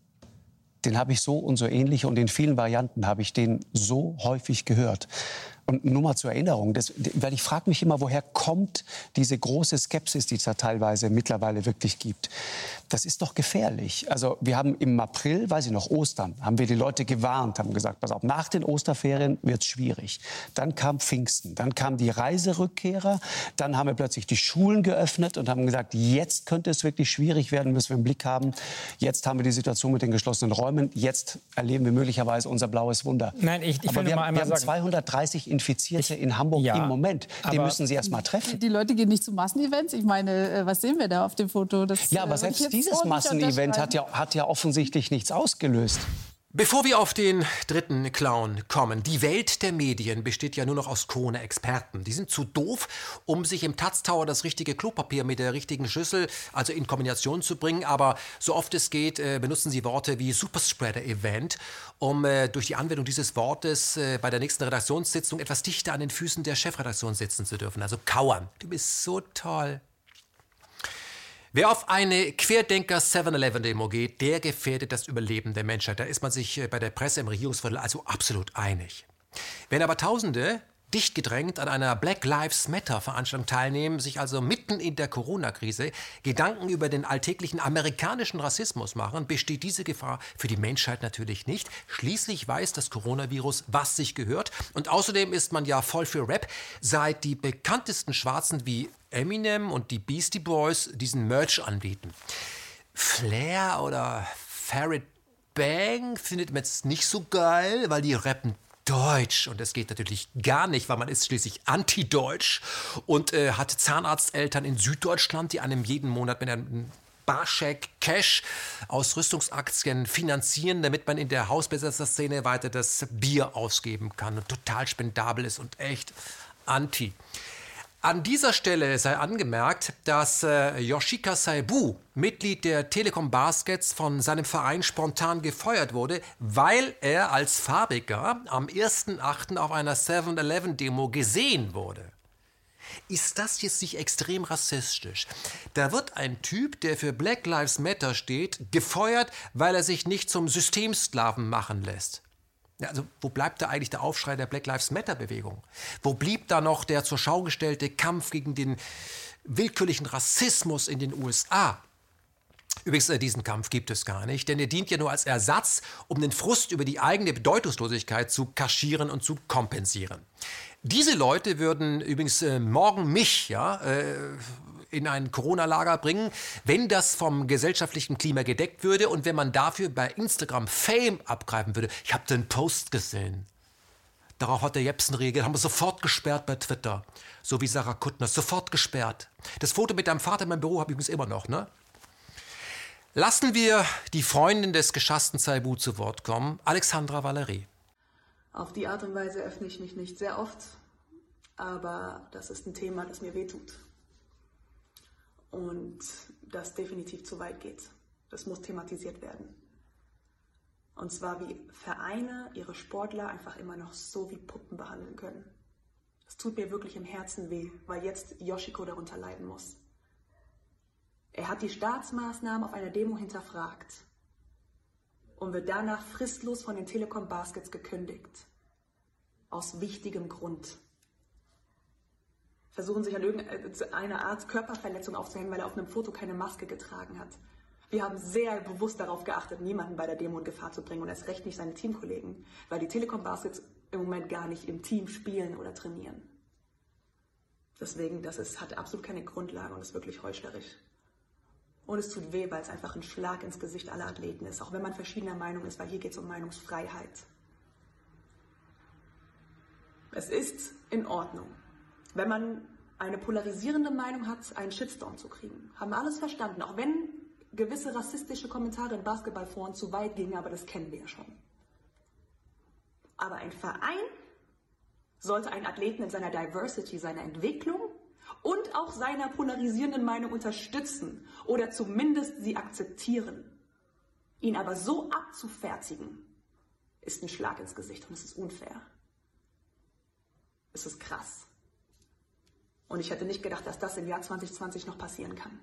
den habe ich so und so ähnlich und in vielen Varianten habe ich den so häufig gehört. Und nur mal zur Erinnerung, das, weil ich frage mich immer, woher kommt diese große Skepsis, die es da teilweise mittlerweile wirklich gibt. Das ist doch gefährlich. Also wir haben im April, weiß ich noch, Ostern, haben wir die Leute gewarnt, haben gesagt, pass auf, nach den Osterferien wird es schwierig. Dann kam Pfingsten, dann kamen die Reiserückkehrer, dann haben wir plötzlich die Schulen geöffnet und haben gesagt, jetzt könnte es wirklich schwierig werden, müssen wir im Blick haben. Jetzt haben wir die Situation mit den geschlossenen Räumen, jetzt erleben wir möglicherweise unser blaues Wunder. Nein, ich, ich Aber will wir, mal einmal wir haben sagen, 230 Infizierte in Hamburg ja, im Moment. Den müssen Sie erst mal treffen. Die Leute gehen nicht zu Massenevents. Ich meine, äh, was sehen wir da auf dem Foto? Das, ja, aber äh, selbst dieses Massenevent hat ja, hat ja offensichtlich nichts ausgelöst. Bevor wir auf den dritten Clown kommen, die Welt der Medien besteht ja nur noch aus Krone-Experten. Die sind zu doof, um sich im Taz Tower das richtige Klopapier mit der richtigen Schüssel, also in Kombination zu bringen. Aber so oft es geht, äh, benutzen sie Worte wie Superspreader-Event, um äh, durch die Anwendung dieses Wortes äh, bei der nächsten Redaktionssitzung etwas dichter an den Füßen der Chefredaktion sitzen zu dürfen. Also kauern. Du bist so toll. Wer auf eine Querdenker 7-Eleven-Demo geht, der gefährdet das Überleben der Menschheit. Da ist man sich äh, bei der Presse im Regierungsviertel also absolut einig. Wenn aber Tausende dicht gedrängt an einer Black Lives Matter Veranstaltung teilnehmen, sich also mitten in der Corona-Krise Gedanken über den alltäglichen amerikanischen Rassismus machen, besteht diese Gefahr für die Menschheit natürlich nicht. Schließlich weiß das Coronavirus, was sich gehört. Und außerdem ist man ja voll für Rap, seit die bekanntesten Schwarzen wie Eminem und die Beastie Boys diesen Merch anbieten. Flair oder Farid Bang findet man jetzt nicht so geil, weil die rappen Deutsch und das geht natürlich gar nicht, weil man ist schließlich anti-deutsch und äh, hat Zahnarzteltern in Süddeutschland, die einem jeden Monat mit einem Barscheck Cash aus Rüstungsaktien finanzieren, damit man in der Hausbesetzer-Szene weiter das Bier ausgeben kann und total spendabel ist und echt anti. An dieser Stelle sei angemerkt, dass äh, Yoshika Saibu, Mitglied der Telekom Baskets, von seinem Verein spontan gefeuert wurde, weil er als Farbiger am 1.8. auf einer 7-Eleven-Demo gesehen wurde. Ist das jetzt nicht extrem rassistisch? Da wird ein Typ, der für Black Lives Matter steht, gefeuert, weil er sich nicht zum Systemsklaven machen lässt. Ja, also wo bleibt da eigentlich der Aufschrei der Black Lives Matter-Bewegung? Wo blieb da noch der zur Schau gestellte Kampf gegen den willkürlichen Rassismus in den USA? Übrigens, äh, diesen Kampf gibt es gar nicht, denn er dient ja nur als Ersatz, um den Frust über die eigene Bedeutungslosigkeit zu kaschieren und zu kompensieren. Diese Leute würden übrigens äh, morgen mich ja, äh, in ein Corona-Lager bringen, wenn das vom gesellschaftlichen Klima gedeckt würde und wenn man dafür bei Instagram Fame abgreifen würde. Ich habe den Post gesehen. Darauf hat der Jepsen-Regel, haben wir sofort gesperrt bei Twitter. So wie Sarah Kuttner, sofort gesperrt. Das Foto mit deinem Vater in meinem Büro habe ich übrigens immer noch, ne? Lassen wir die Freundin des geschassten Zaibu zu Wort kommen, Alexandra Valerie. Auf die Art und Weise öffne ich mich nicht sehr oft, aber das ist ein Thema, das mir wehtut und das definitiv zu weit geht. Das muss thematisiert werden. Und zwar wie Vereine ihre Sportler einfach immer noch so wie Puppen behandeln können. Das tut mir wirklich im Herzen weh, weil jetzt Yoshiko darunter leiden muss. Er hat die Staatsmaßnahmen auf einer Demo hinterfragt und wird danach fristlos von den Telekom Baskets gekündigt. Aus wichtigem Grund versuchen sich an irgendeiner Art Körperverletzung aufzuhängen, weil er auf einem Foto keine Maske getragen hat. Wir haben sehr bewusst darauf geachtet, niemanden bei der Demo in Gefahr zu bringen und erst recht nicht seine Teamkollegen, weil die Telekom Baskets im Moment gar nicht im Team spielen oder trainieren. Deswegen, das ist, hat absolut keine Grundlage und ist wirklich heuchlerisch. Und es tut weh, weil es einfach ein Schlag ins Gesicht aller Athleten ist, auch wenn man verschiedener Meinung ist, weil hier geht es um Meinungsfreiheit. Es ist in Ordnung, wenn man eine polarisierende Meinung hat, einen Shitstorm zu kriegen. Haben wir alles verstanden, auch wenn gewisse rassistische Kommentare in Basketballforen zu weit gingen, aber das kennen wir ja schon. Aber ein Verein sollte einen Athleten in seiner Diversity, seiner Entwicklung und auch seiner polarisierenden Meinung unterstützen oder zumindest sie akzeptieren. Ihn aber so abzufertigen, ist ein Schlag ins Gesicht und es ist unfair. Es ist krass. Und ich hätte nicht gedacht, dass das im Jahr 2020 noch passieren kann.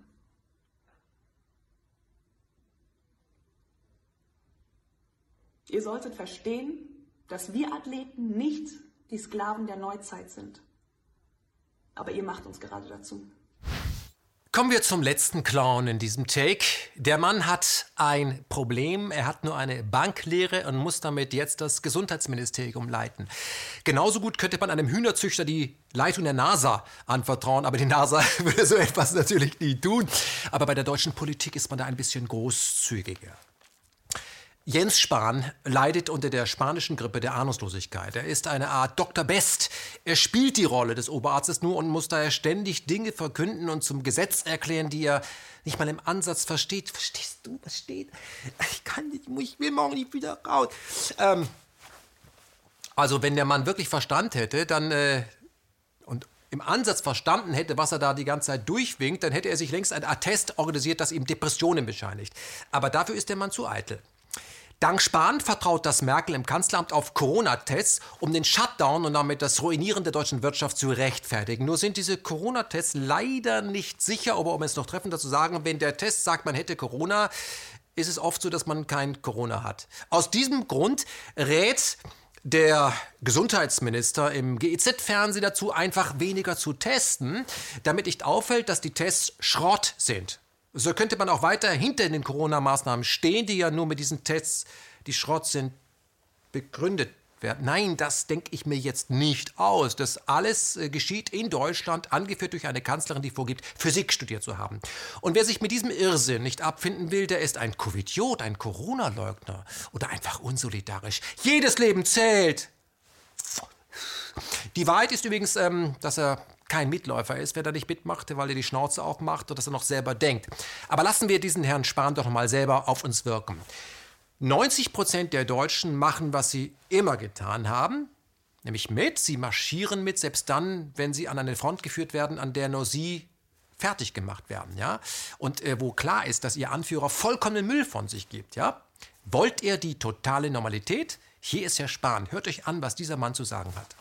Ihr solltet verstehen, dass wir Athleten nicht die Sklaven der Neuzeit sind. Aber ihr macht uns gerade dazu. Kommen wir zum letzten Clown in diesem Take. Der Mann hat ein Problem. Er hat nur eine Banklehre und muss damit jetzt das Gesundheitsministerium leiten. Genauso gut könnte man einem Hühnerzüchter die Leitung der NASA anvertrauen, aber die NASA *laughs* würde so etwas natürlich nie tun. Aber bei der deutschen Politik ist man da ein bisschen großzügiger. Jens Spahn leidet unter der spanischen Grippe der Ahnungslosigkeit. Er ist eine Art Dr. Best. Er spielt die Rolle des Oberarztes nur und muss daher ständig Dinge verkünden und zum Gesetz erklären, die er nicht mal im Ansatz versteht. Verstehst du, was steht? Ich kann nicht, ich will morgen nicht wieder raus. Ähm, also wenn der Mann wirklich Verstand hätte, dann äh, und im Ansatz verstanden hätte, was er da die ganze Zeit durchwinkt, dann hätte er sich längst ein Attest organisiert, das ihm Depressionen bescheinigt. Aber dafür ist der Mann zu eitel. Dank Spahn vertraut das Merkel im Kanzleramt auf Corona-Tests, um den Shutdown und damit das Ruinieren der deutschen Wirtschaft zu rechtfertigen. Nur sind diese Corona-Tests leider nicht sicher, aber um es noch treffender zu sagen, wenn der Test sagt, man hätte Corona, ist es oft so, dass man kein Corona hat. Aus diesem Grund rät der Gesundheitsminister im GEZ-Fernsehen dazu, einfach weniger zu testen, damit nicht auffällt, dass die Tests Schrott sind. So könnte man auch weiter hinter den Corona-Maßnahmen stehen, die ja nur mit diesen Tests, die Schrott sind, begründet werden. Nein, das denke ich mir jetzt nicht aus. Das alles äh, geschieht in Deutschland, angeführt durch eine Kanzlerin, die vorgibt, Physik studiert zu haben. Und wer sich mit diesem Irrsinn nicht abfinden will, der ist ein Covidiot, ein Corona-Leugner oder einfach unsolidarisch. Jedes Leben zählt. Die Wahrheit ist übrigens, ähm, dass er kein Mitläufer ist, wenn er nicht mitmacht, weil er die Schnauze aufmacht und dass er noch selber denkt. Aber lassen wir diesen Herrn Spahn doch mal selber auf uns wirken. 90 Prozent der Deutschen machen, was sie immer getan haben, nämlich mit. Sie marschieren mit, selbst dann, wenn sie an eine Front geführt werden, an der nur sie fertig gemacht werden, ja. Und äh, wo klar ist, dass ihr Anführer vollkommenen Müll von sich gibt, ja. Wollt ihr die totale Normalität? Hier ist Herr Spahn. Hört euch an, was dieser Mann zu sagen hat.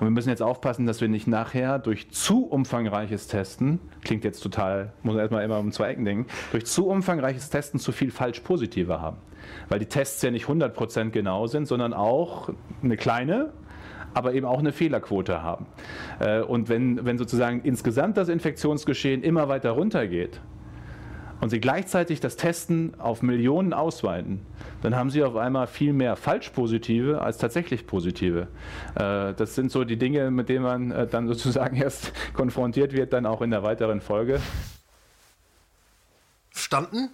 Und wir müssen jetzt aufpassen, dass wir nicht nachher durch zu umfangreiches Testen, klingt jetzt total, muss man erstmal immer um zwei Ecken denken, durch zu umfangreiches Testen zu viel Falsch-Positive haben. Weil die Tests ja nicht 100% genau sind, sondern auch eine kleine, aber eben auch eine Fehlerquote haben. Äh, und wenn, wenn sozusagen insgesamt das Infektionsgeschehen immer weiter runtergeht, und Sie gleichzeitig das Testen auf Millionen ausweiten, dann haben Sie auf einmal viel mehr Falschpositive als tatsächlich Positive. Äh, das sind so die Dinge, mit denen man äh, dann sozusagen *laughs* erst konfrontiert wird, dann auch in der weiteren Folge. Verstanden?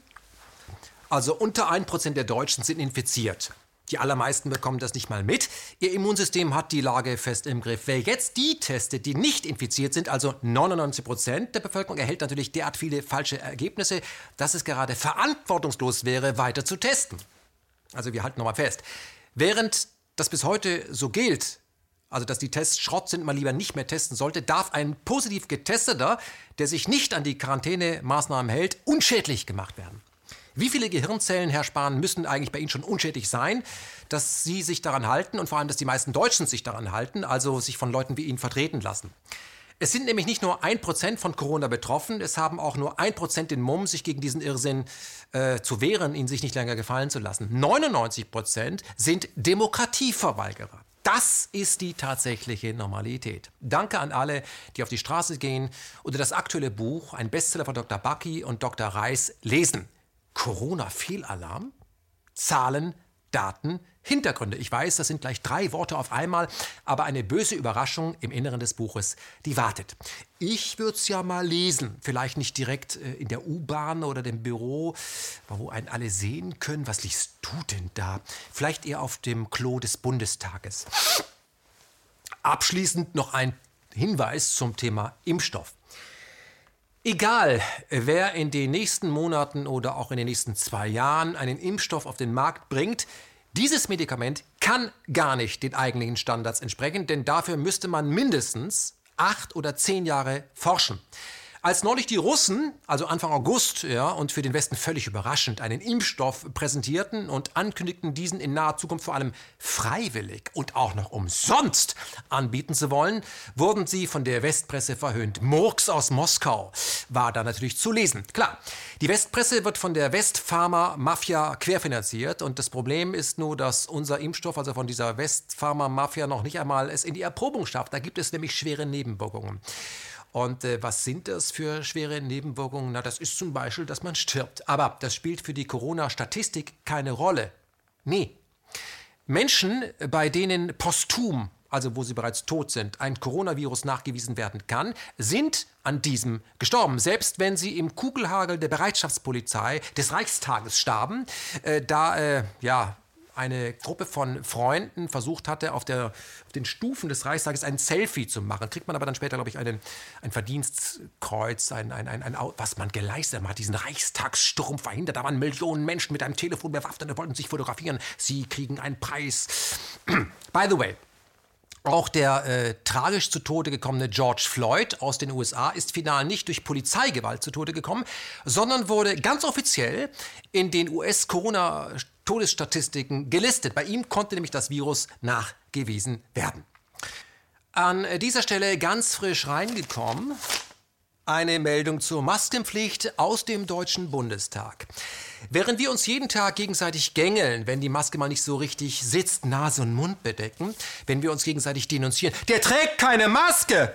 Also unter 1% der Deutschen sind infiziert. Die allermeisten bekommen das nicht mal mit. Ihr Immunsystem hat die Lage fest im Griff. Wer jetzt die testet, die nicht infiziert sind, also 99 Prozent der Bevölkerung, erhält natürlich derart viele falsche Ergebnisse, dass es gerade verantwortungslos wäre, weiter zu testen. Also wir halten nochmal fest. Während das bis heute so gilt, also dass die Tests Schrott sind, man lieber nicht mehr testen sollte, darf ein positiv getesteter, der sich nicht an die Quarantänemaßnahmen hält, unschädlich gemacht werden. Wie viele Gehirnzellen, Herr Spahn, müssen eigentlich bei Ihnen schon unschädlich sein, dass Sie sich daran halten und vor allem, dass die meisten Deutschen sich daran halten, also sich von Leuten wie Ihnen vertreten lassen? Es sind nämlich nicht nur ein Prozent von Corona betroffen, es haben auch nur ein Prozent den Mumm, sich gegen diesen Irrsinn äh, zu wehren, ihn sich nicht länger gefallen zu lassen. 99 Prozent sind Demokratieverweigerer. Das ist die tatsächliche Normalität. Danke an alle, die auf die Straße gehen oder das aktuelle Buch, ein Bestseller von Dr. Bucky und Dr. Reis, lesen. Corona-Fehlalarm? Zahlen, Daten, Hintergründe. Ich weiß, das sind gleich drei Worte auf einmal, aber eine böse Überraschung im Inneren des Buches, die wartet. Ich würde es ja mal lesen, vielleicht nicht direkt äh, in der U-Bahn oder dem Büro, wo einen alle sehen können. Was liest du denn da? Vielleicht eher auf dem Klo des Bundestages. Abschließend noch ein Hinweis zum Thema Impfstoff. Egal, wer in den nächsten Monaten oder auch in den nächsten zwei Jahren einen Impfstoff auf den Markt bringt, dieses Medikament kann gar nicht den eigentlichen Standards entsprechen, denn dafür müsste man mindestens acht oder zehn Jahre forschen. Als neulich die Russen, also Anfang August, ja, und für den Westen völlig überraschend, einen Impfstoff präsentierten und ankündigten, diesen in naher Zukunft vor allem freiwillig und auch noch umsonst anbieten zu wollen, wurden sie von der Westpresse verhöhnt. Murks aus Moskau war da natürlich zu lesen. Klar, die Westpresse wird von der Westpharma-Mafia querfinanziert und das Problem ist nur, dass unser Impfstoff, also von dieser Westpharma-Mafia, noch nicht einmal es in die Erprobung schafft. Da gibt es nämlich schwere Nebenwirkungen. Und äh, was sind das für schwere Nebenwirkungen? Na, das ist zum Beispiel, dass man stirbt. Aber das spielt für die Corona-Statistik keine Rolle. Nee. Menschen, bei denen posthum, also wo sie bereits tot sind, ein Coronavirus nachgewiesen werden kann, sind an diesem gestorben. Selbst wenn sie im Kugelhagel der Bereitschaftspolizei des Reichstages starben, äh, da äh, ja eine Gruppe von Freunden versucht hatte, auf, der, auf den Stufen des Reichstages ein Selfie zu machen. Kriegt man aber dann später, glaube ich, einen, ein Verdienstkreuz, ein, ein, ein, ein, was man geleistet hat. Man hat diesen Reichstagssturm verhindert. Da waren Millionen Menschen mit einem Telefon bewaffnet und wollten sich fotografieren. Sie kriegen einen Preis. *clears throat* By the way, auch der äh, tragisch zu Tode gekommene George Floyd aus den USA ist final nicht durch Polizeigewalt zu Tode gekommen, sondern wurde ganz offiziell in den US-Corona- Todesstatistiken gelistet. Bei ihm konnte nämlich das Virus nachgewiesen werden. An dieser Stelle ganz frisch reingekommen. Eine Meldung zur Maskenpflicht aus dem Deutschen Bundestag. Während wir uns jeden Tag gegenseitig gängeln, wenn die Maske mal nicht so richtig sitzt, Nase und Mund bedecken, wenn wir uns gegenseitig denunzieren, der trägt keine Maske!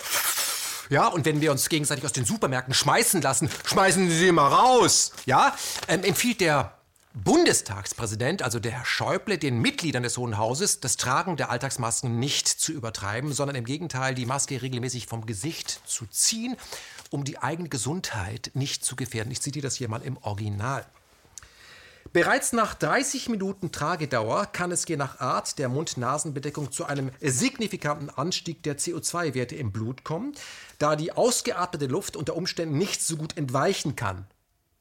Ja, und wenn wir uns gegenseitig aus den Supermärkten schmeißen lassen, schmeißen Sie sie mal raus! Ja, ähm, empfiehlt der Bundestagspräsident, also der Herr Schäuble, den Mitgliedern des Hohen Hauses das Tragen der Alltagsmasken nicht zu übertreiben, sondern im Gegenteil die Maske regelmäßig vom Gesicht zu ziehen, um die eigene Gesundheit nicht zu gefährden. Ich zitiere das hier mal im Original. Bereits nach 30 Minuten Tragedauer kann es je nach Art der Mund-Nasen-Bedeckung zu einem signifikanten Anstieg der CO2-Werte im Blut kommen, da die ausgeatmete Luft unter Umständen nicht so gut entweichen kann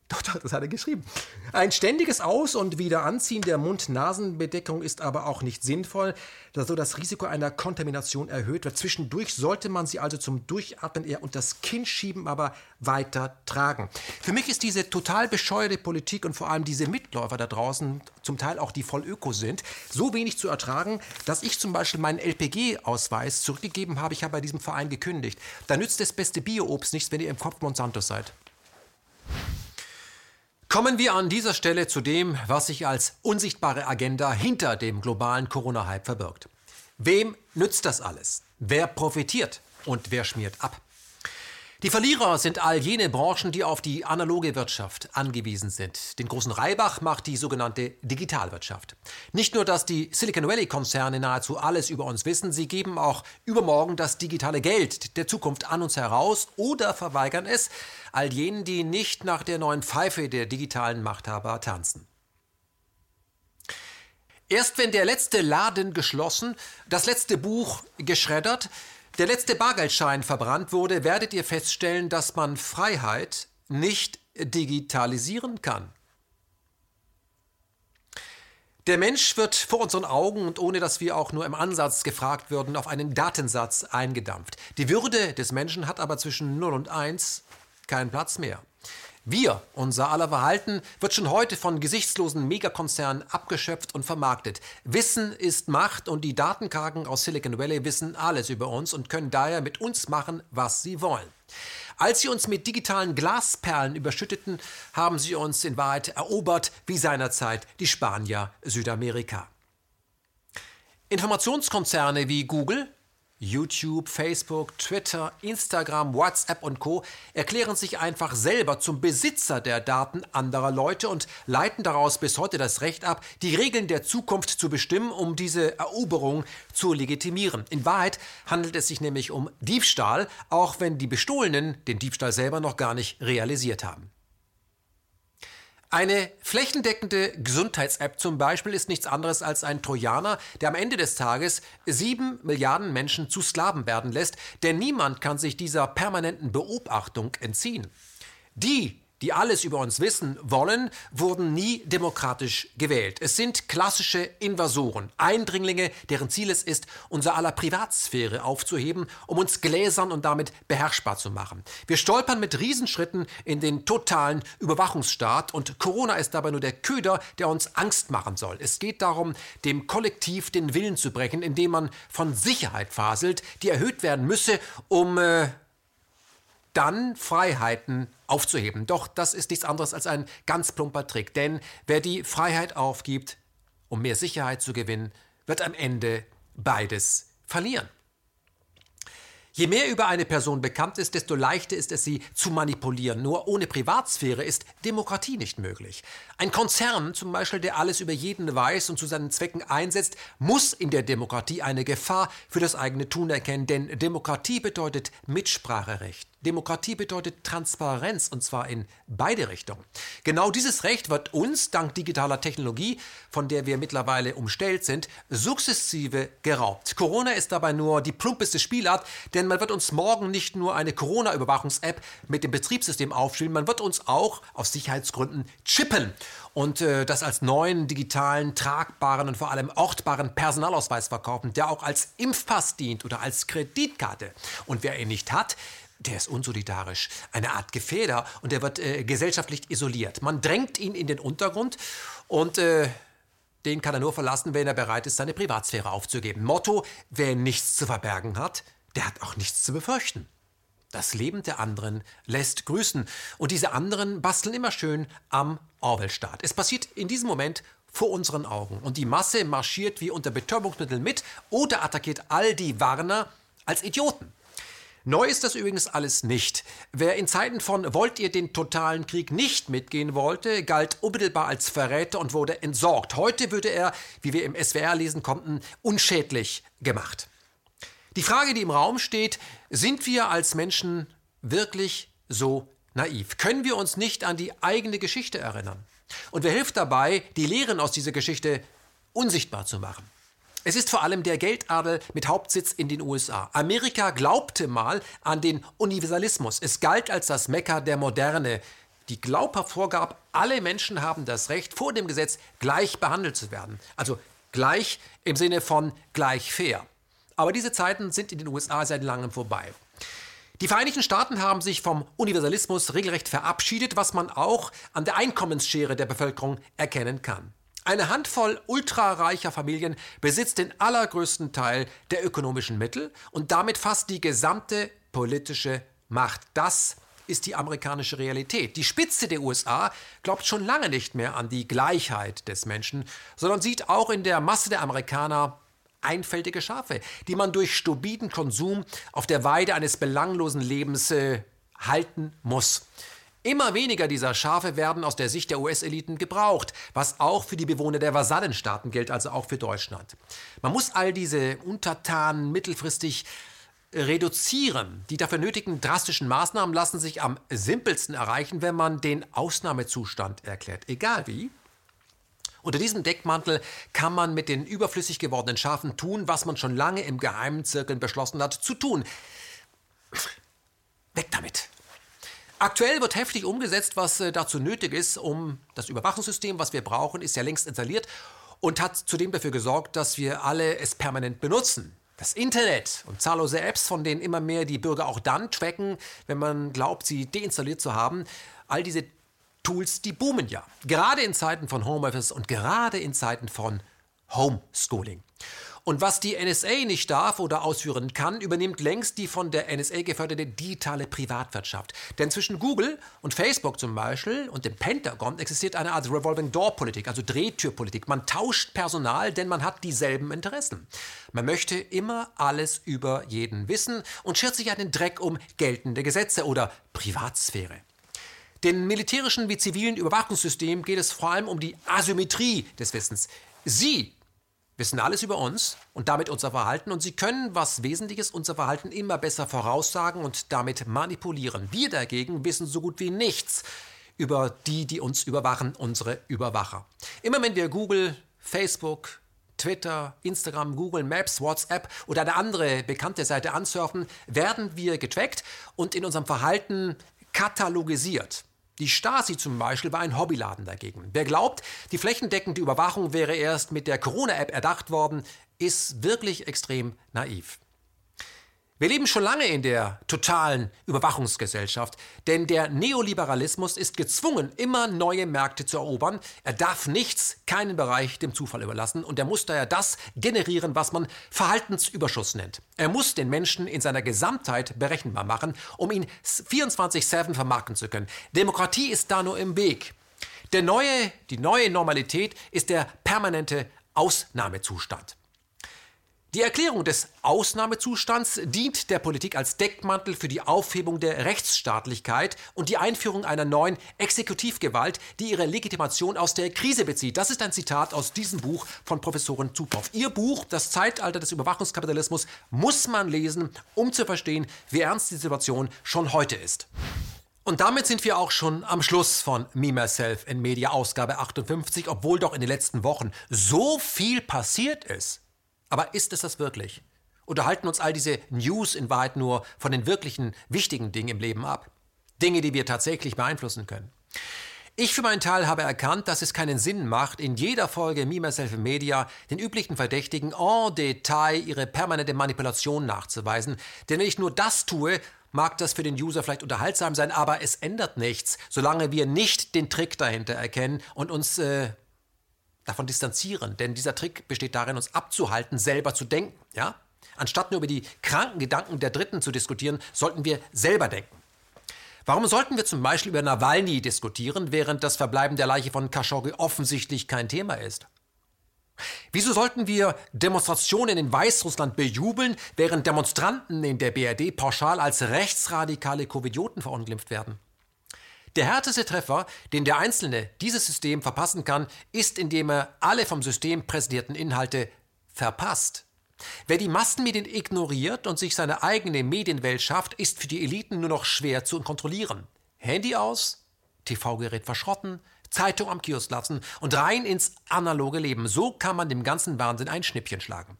Doch, doch, das hat er geschrieben. Ein ständiges Aus- und Wiederanziehen der Mund-Nasen-Bedeckung ist aber auch nicht sinnvoll, da so das Risiko einer Kontamination erhöht wird. Zwischendurch sollte man sie also zum Durchatmen eher unter das Kinn schieben, aber weiter tragen. Für mich ist diese total bescheuerte Politik und vor allem diese Mitläufer da draußen, zum Teil auch die voll Öko sind, so wenig zu ertragen, dass ich zum Beispiel meinen LPG-Ausweis zurückgegeben habe. Ich habe bei diesem Verein gekündigt. Da nützt das beste Bio-Obst nichts, wenn ihr im Kopf Monsanto seid. Kommen wir an dieser Stelle zu dem, was sich als unsichtbare Agenda hinter dem globalen Corona-Hype verbirgt. Wem nützt das alles? Wer profitiert und wer schmiert ab? Die Verlierer sind all jene Branchen, die auf die analoge Wirtschaft angewiesen sind. Den großen Reibach macht die sogenannte Digitalwirtschaft. Nicht nur, dass die Silicon Valley-Konzerne nahezu alles über uns wissen, sie geben auch übermorgen das digitale Geld der Zukunft an uns heraus oder verweigern es all jenen, die nicht nach der neuen Pfeife der digitalen Machthaber tanzen. Erst wenn der letzte Laden geschlossen, das letzte Buch geschreddert, der letzte Bargeldschein verbrannt wurde, werdet ihr feststellen, dass man Freiheit nicht digitalisieren kann. Der Mensch wird vor unseren Augen und ohne dass wir auch nur im Ansatz gefragt würden, auf einen Datensatz eingedampft. Die Würde des Menschen hat aber zwischen 0 und 1 keinen Platz mehr. Wir, unser aller Verhalten, wird schon heute von gesichtslosen Megakonzernen abgeschöpft und vermarktet. Wissen ist Macht und die Datenkargen aus Silicon Valley wissen alles über uns und können daher mit uns machen, was sie wollen. Als sie uns mit digitalen Glasperlen überschütteten, haben sie uns in Wahrheit erobert, wie seinerzeit die Spanier Südamerika. Informationskonzerne wie Google, YouTube, Facebook, Twitter, Instagram, WhatsApp und Co erklären sich einfach selber zum Besitzer der Daten anderer Leute und leiten daraus bis heute das Recht ab, die Regeln der Zukunft zu bestimmen, um diese Eroberung zu legitimieren. In Wahrheit handelt es sich nämlich um Diebstahl, auch wenn die Bestohlenen den Diebstahl selber noch gar nicht realisiert haben. Eine flächendeckende Gesundheits-App zum Beispiel ist nichts anderes als ein Trojaner, der am Ende des Tages sieben Milliarden Menschen zu Sklaven werden lässt, denn niemand kann sich dieser permanenten Beobachtung entziehen. Die, die alles über uns wissen wollen, wurden nie demokratisch gewählt. Es sind klassische Invasoren, Eindringlinge, deren Ziel es ist, unser aller Privatsphäre aufzuheben, um uns gläsern und damit beherrschbar zu machen. Wir stolpern mit Riesenschritten in den totalen Überwachungsstaat und Corona ist dabei nur der Köder, der uns Angst machen soll. Es geht darum, dem Kollektiv den Willen zu brechen, indem man von Sicherheit faselt, die erhöht werden müsse, um äh, dann Freiheiten aufzuheben. Doch das ist nichts anderes als ein ganz plumper Trick. Denn wer die Freiheit aufgibt, um mehr Sicherheit zu gewinnen, wird am Ende beides verlieren. Je mehr über eine Person bekannt ist, desto leichter ist es, sie zu manipulieren. Nur ohne Privatsphäre ist Demokratie nicht möglich. Ein Konzern zum Beispiel, der alles über jeden weiß und zu seinen Zwecken einsetzt, muss in der Demokratie eine Gefahr für das eigene Tun erkennen. Denn Demokratie bedeutet Mitspracherecht. Demokratie bedeutet Transparenz und zwar in beide Richtungen. Genau dieses Recht wird uns dank digitaler Technologie, von der wir mittlerweile umstellt sind, sukzessive geraubt. Corona ist dabei nur die plumpeste Spielart, denn man wird uns morgen nicht nur eine Corona-Überwachungs-App mit dem Betriebssystem aufspielen, man wird uns auch aus Sicherheitsgründen chippen und äh, das als neuen, digitalen, tragbaren und vor allem ortbaren Personalausweis verkaufen, der auch als Impfpass dient oder als Kreditkarte. Und wer ihn nicht hat, der ist unsolidarisch, eine Art Gefäder und der wird äh, gesellschaftlich isoliert. Man drängt ihn in den Untergrund und äh, den kann er nur verlassen, wenn er bereit ist, seine Privatsphäre aufzugeben. Motto, wer nichts zu verbergen hat, der hat auch nichts zu befürchten. Das Leben der anderen lässt grüßen. Und diese anderen basteln immer schön am Orwell-Staat. Es passiert in diesem Moment vor unseren Augen. Und die Masse marschiert wie unter Betäubungsmitteln mit oder attackiert all die Warner als Idioten. Neu ist das übrigens alles nicht. Wer in Zeiten von Wollt ihr den totalen Krieg nicht mitgehen wollte, galt unmittelbar als Verräter und wurde entsorgt. Heute würde er, wie wir im SWR lesen konnten, unschädlich gemacht. Die Frage, die im Raum steht, sind wir als Menschen wirklich so naiv? Können wir uns nicht an die eigene Geschichte erinnern? Und wer hilft dabei, die Lehren aus dieser Geschichte unsichtbar zu machen? Es ist vor allem der Geldadel mit Hauptsitz in den USA. Amerika glaubte mal an den Universalismus. Es galt als das Mekka der Moderne. die glaubhaft vorgab, alle Menschen haben das Recht, vor dem Gesetz gleich behandelt zu werden. Also gleich im Sinne von gleich fair. Aber diese Zeiten sind in den USA seit langem vorbei. Die Vereinigten Staaten haben sich vom Universalismus regelrecht verabschiedet, was man auch an der Einkommensschere der Bevölkerung erkennen kann. Eine Handvoll ultrareicher Familien besitzt den allergrößten Teil der ökonomischen Mittel und damit fast die gesamte politische Macht. Das ist die amerikanische Realität. Die Spitze der USA glaubt schon lange nicht mehr an die Gleichheit des Menschen, sondern sieht auch in der Masse der Amerikaner einfältige Schafe, die man durch stupiden Konsum auf der Weide eines belanglosen Lebens äh, halten muss. Immer weniger dieser Schafe werden aus der Sicht der US-Eliten gebraucht, was auch für die Bewohner der Vasallenstaaten gilt, also auch für Deutschland. Man muss all diese Untertanen mittelfristig reduzieren. Die dafür nötigen drastischen Maßnahmen lassen sich am simpelsten erreichen, wenn man den Ausnahmezustand erklärt. Egal wie. Unter diesem Deckmantel kann man mit den überflüssig gewordenen Schafen tun, was man schon lange im geheimen Zirkeln beschlossen hat zu tun. Weg damit! Aktuell wird heftig umgesetzt, was äh, dazu nötig ist, um das Überwachungssystem, was wir brauchen, ist ja längst installiert und hat zudem dafür gesorgt, dass wir alle es permanent benutzen. Das Internet und zahllose Apps, von denen immer mehr die Bürger auch dann tracken, wenn man glaubt, sie deinstalliert zu haben, all diese Tools, die boomen ja. Gerade in Zeiten von Homeoffice und gerade in Zeiten von Homeschooling. Und was die NSA nicht darf oder ausführen kann, übernimmt längst die von der NSA geförderte digitale Privatwirtschaft. Denn zwischen Google und Facebook zum Beispiel und dem Pentagon existiert eine Art Revolving Door Politik, also Drehtürpolitik. Man tauscht Personal, denn man hat dieselben Interessen. Man möchte immer alles über jeden wissen und schert sich einen Dreck um geltende Gesetze oder Privatsphäre. Den militärischen wie zivilen Überwachungssystemen geht es vor allem um die Asymmetrie des Wissens. Sie wissen alles über uns und damit unser Verhalten und sie können, was Wesentliches, unser Verhalten immer besser voraussagen und damit manipulieren. Wir dagegen wissen so gut wie nichts über die, die uns überwachen, unsere Überwacher. Immer wenn wir Google, Facebook, Twitter, Instagram, Google Maps, WhatsApp oder eine andere bekannte Seite ansurfen, werden wir getrackt und in unserem Verhalten katalogisiert. Die Stasi zum Beispiel war ein Hobbyladen dagegen. Wer glaubt, die flächendeckende Überwachung wäre erst mit der Corona-App erdacht worden, ist wirklich extrem naiv. Wir leben schon lange in der totalen Überwachungsgesellschaft, denn der Neoliberalismus ist gezwungen, immer neue Märkte zu erobern. Er darf nichts, keinen Bereich dem Zufall überlassen und er muss daher das generieren, was man Verhaltensüberschuss nennt. Er muss den Menschen in seiner Gesamtheit berechenbar machen, um ihn 24-7 vermarkten zu können. Demokratie ist da nur im Weg. Der neue, die neue Normalität ist der permanente Ausnahmezustand. Die Erklärung des Ausnahmezustands dient der Politik als Deckmantel für die Aufhebung der Rechtsstaatlichkeit und die Einführung einer neuen Exekutivgewalt, die ihre Legitimation aus der Krise bezieht. Das ist ein Zitat aus diesem Buch von Professorin Zupoff. Ihr Buch, Das Zeitalter des Überwachungskapitalismus, muss man lesen, um zu verstehen, wie ernst die Situation schon heute ist. Und damit sind wir auch schon am Schluss von Me, Myself in Media Ausgabe 58, obwohl doch in den letzten Wochen so viel passiert ist. Aber ist es das wirklich? Oder halten uns all diese News in Wahrheit nur von den wirklichen wichtigen Dingen im Leben ab? Dinge, die wir tatsächlich beeinflussen können. Ich für meinen Teil habe erkannt, dass es keinen Sinn macht, in jeder Folge Me, Myself Media den üblichen Verdächtigen en Detail ihre permanente Manipulation nachzuweisen. Denn wenn ich nur das tue, mag das für den User vielleicht unterhaltsam sein, aber es ändert nichts, solange wir nicht den Trick dahinter erkennen und uns äh, davon distanzieren. Denn dieser Trick besteht darin, uns abzuhalten, selber zu denken. Ja? Anstatt nur über die kranken Gedanken der Dritten zu diskutieren, sollten wir selber denken. Warum sollten wir zum Beispiel über Nawalny diskutieren, während das Verbleiben der Leiche von Khashoggi offensichtlich kein Thema ist? Wieso sollten wir Demonstrationen in Weißrussland bejubeln, während Demonstranten in der BRD pauschal als rechtsradikale Covidioten verunglimpft werden? Der härteste Treffer, den der Einzelne dieses System verpassen kann, ist, indem er alle vom System präsentierten Inhalte verpasst. Wer die Massenmedien ignoriert und sich seine eigene Medienwelt schafft, ist für die Eliten nur noch schwer zu kontrollieren. Handy aus, TV-Gerät verschrotten, Zeitung am Kiosk lassen und rein ins analoge Leben. So kann man dem ganzen Wahnsinn ein Schnippchen schlagen.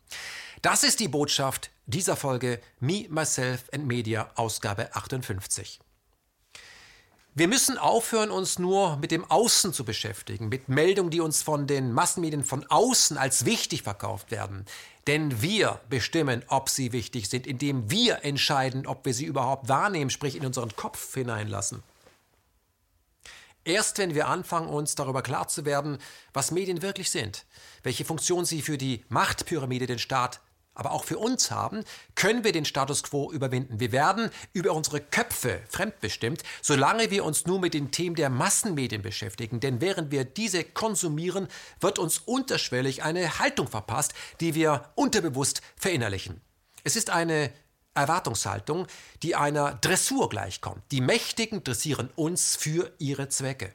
Das ist die Botschaft dieser Folge Me, Myself and Media, Ausgabe 58. Wir müssen aufhören, uns nur mit dem Außen zu beschäftigen, mit Meldungen, die uns von den Massenmedien von außen als wichtig verkauft werden. Denn wir bestimmen, ob sie wichtig sind, indem wir entscheiden, ob wir sie überhaupt wahrnehmen, sprich in unseren Kopf hineinlassen. Erst wenn wir anfangen, uns darüber klar zu werden, was Medien wirklich sind, welche Funktion sie für die Machtpyramide, den Staat, aber auch für uns haben, können wir den Status quo überwinden. Wir werden über unsere Köpfe fremdbestimmt, solange wir uns nur mit den Themen der Massenmedien beschäftigen. Denn während wir diese konsumieren, wird uns unterschwellig eine Haltung verpasst, die wir unterbewusst verinnerlichen. Es ist eine Erwartungshaltung, die einer Dressur gleichkommt. Die Mächtigen dressieren uns für ihre Zwecke.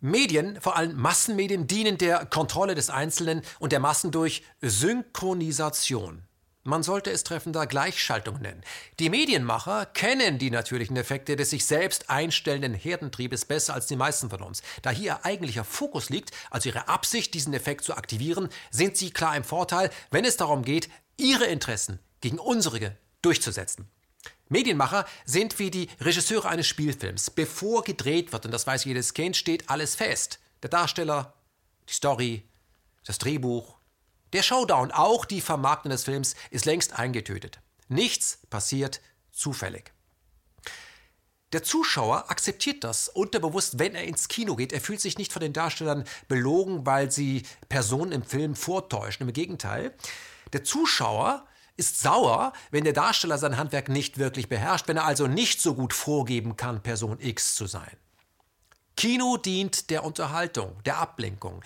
Medien, vor allem Massenmedien, dienen der Kontrolle des Einzelnen und der Massen durch Synchronisation. Man sollte es treffender Gleichschaltung nennen. Die Medienmacher kennen die natürlichen Effekte des sich selbst einstellenden Herdentriebes besser als die meisten von uns. Da hier ihr eigentlicher Fokus liegt, also ihre Absicht, diesen Effekt zu aktivieren, sind sie klar im Vorteil, wenn es darum geht, ihre Interessen gegen unsere durchzusetzen. Medienmacher sind wie die Regisseure eines Spielfilms. Bevor gedreht wird, und das weiß jedes Kind, steht alles fest. Der Darsteller, die Story, das Drehbuch, der Showdown, auch die Vermarktung des Films ist längst eingetötet. Nichts passiert zufällig. Der Zuschauer akzeptiert das unterbewusst, wenn er ins Kino geht. Er fühlt sich nicht von den Darstellern belogen, weil sie Personen im Film vortäuschen. Im Gegenteil, der Zuschauer ist sauer, wenn der Darsteller sein Handwerk nicht wirklich beherrscht, wenn er also nicht so gut vorgeben kann, Person X zu sein. Kino dient der Unterhaltung, der Ablenkung.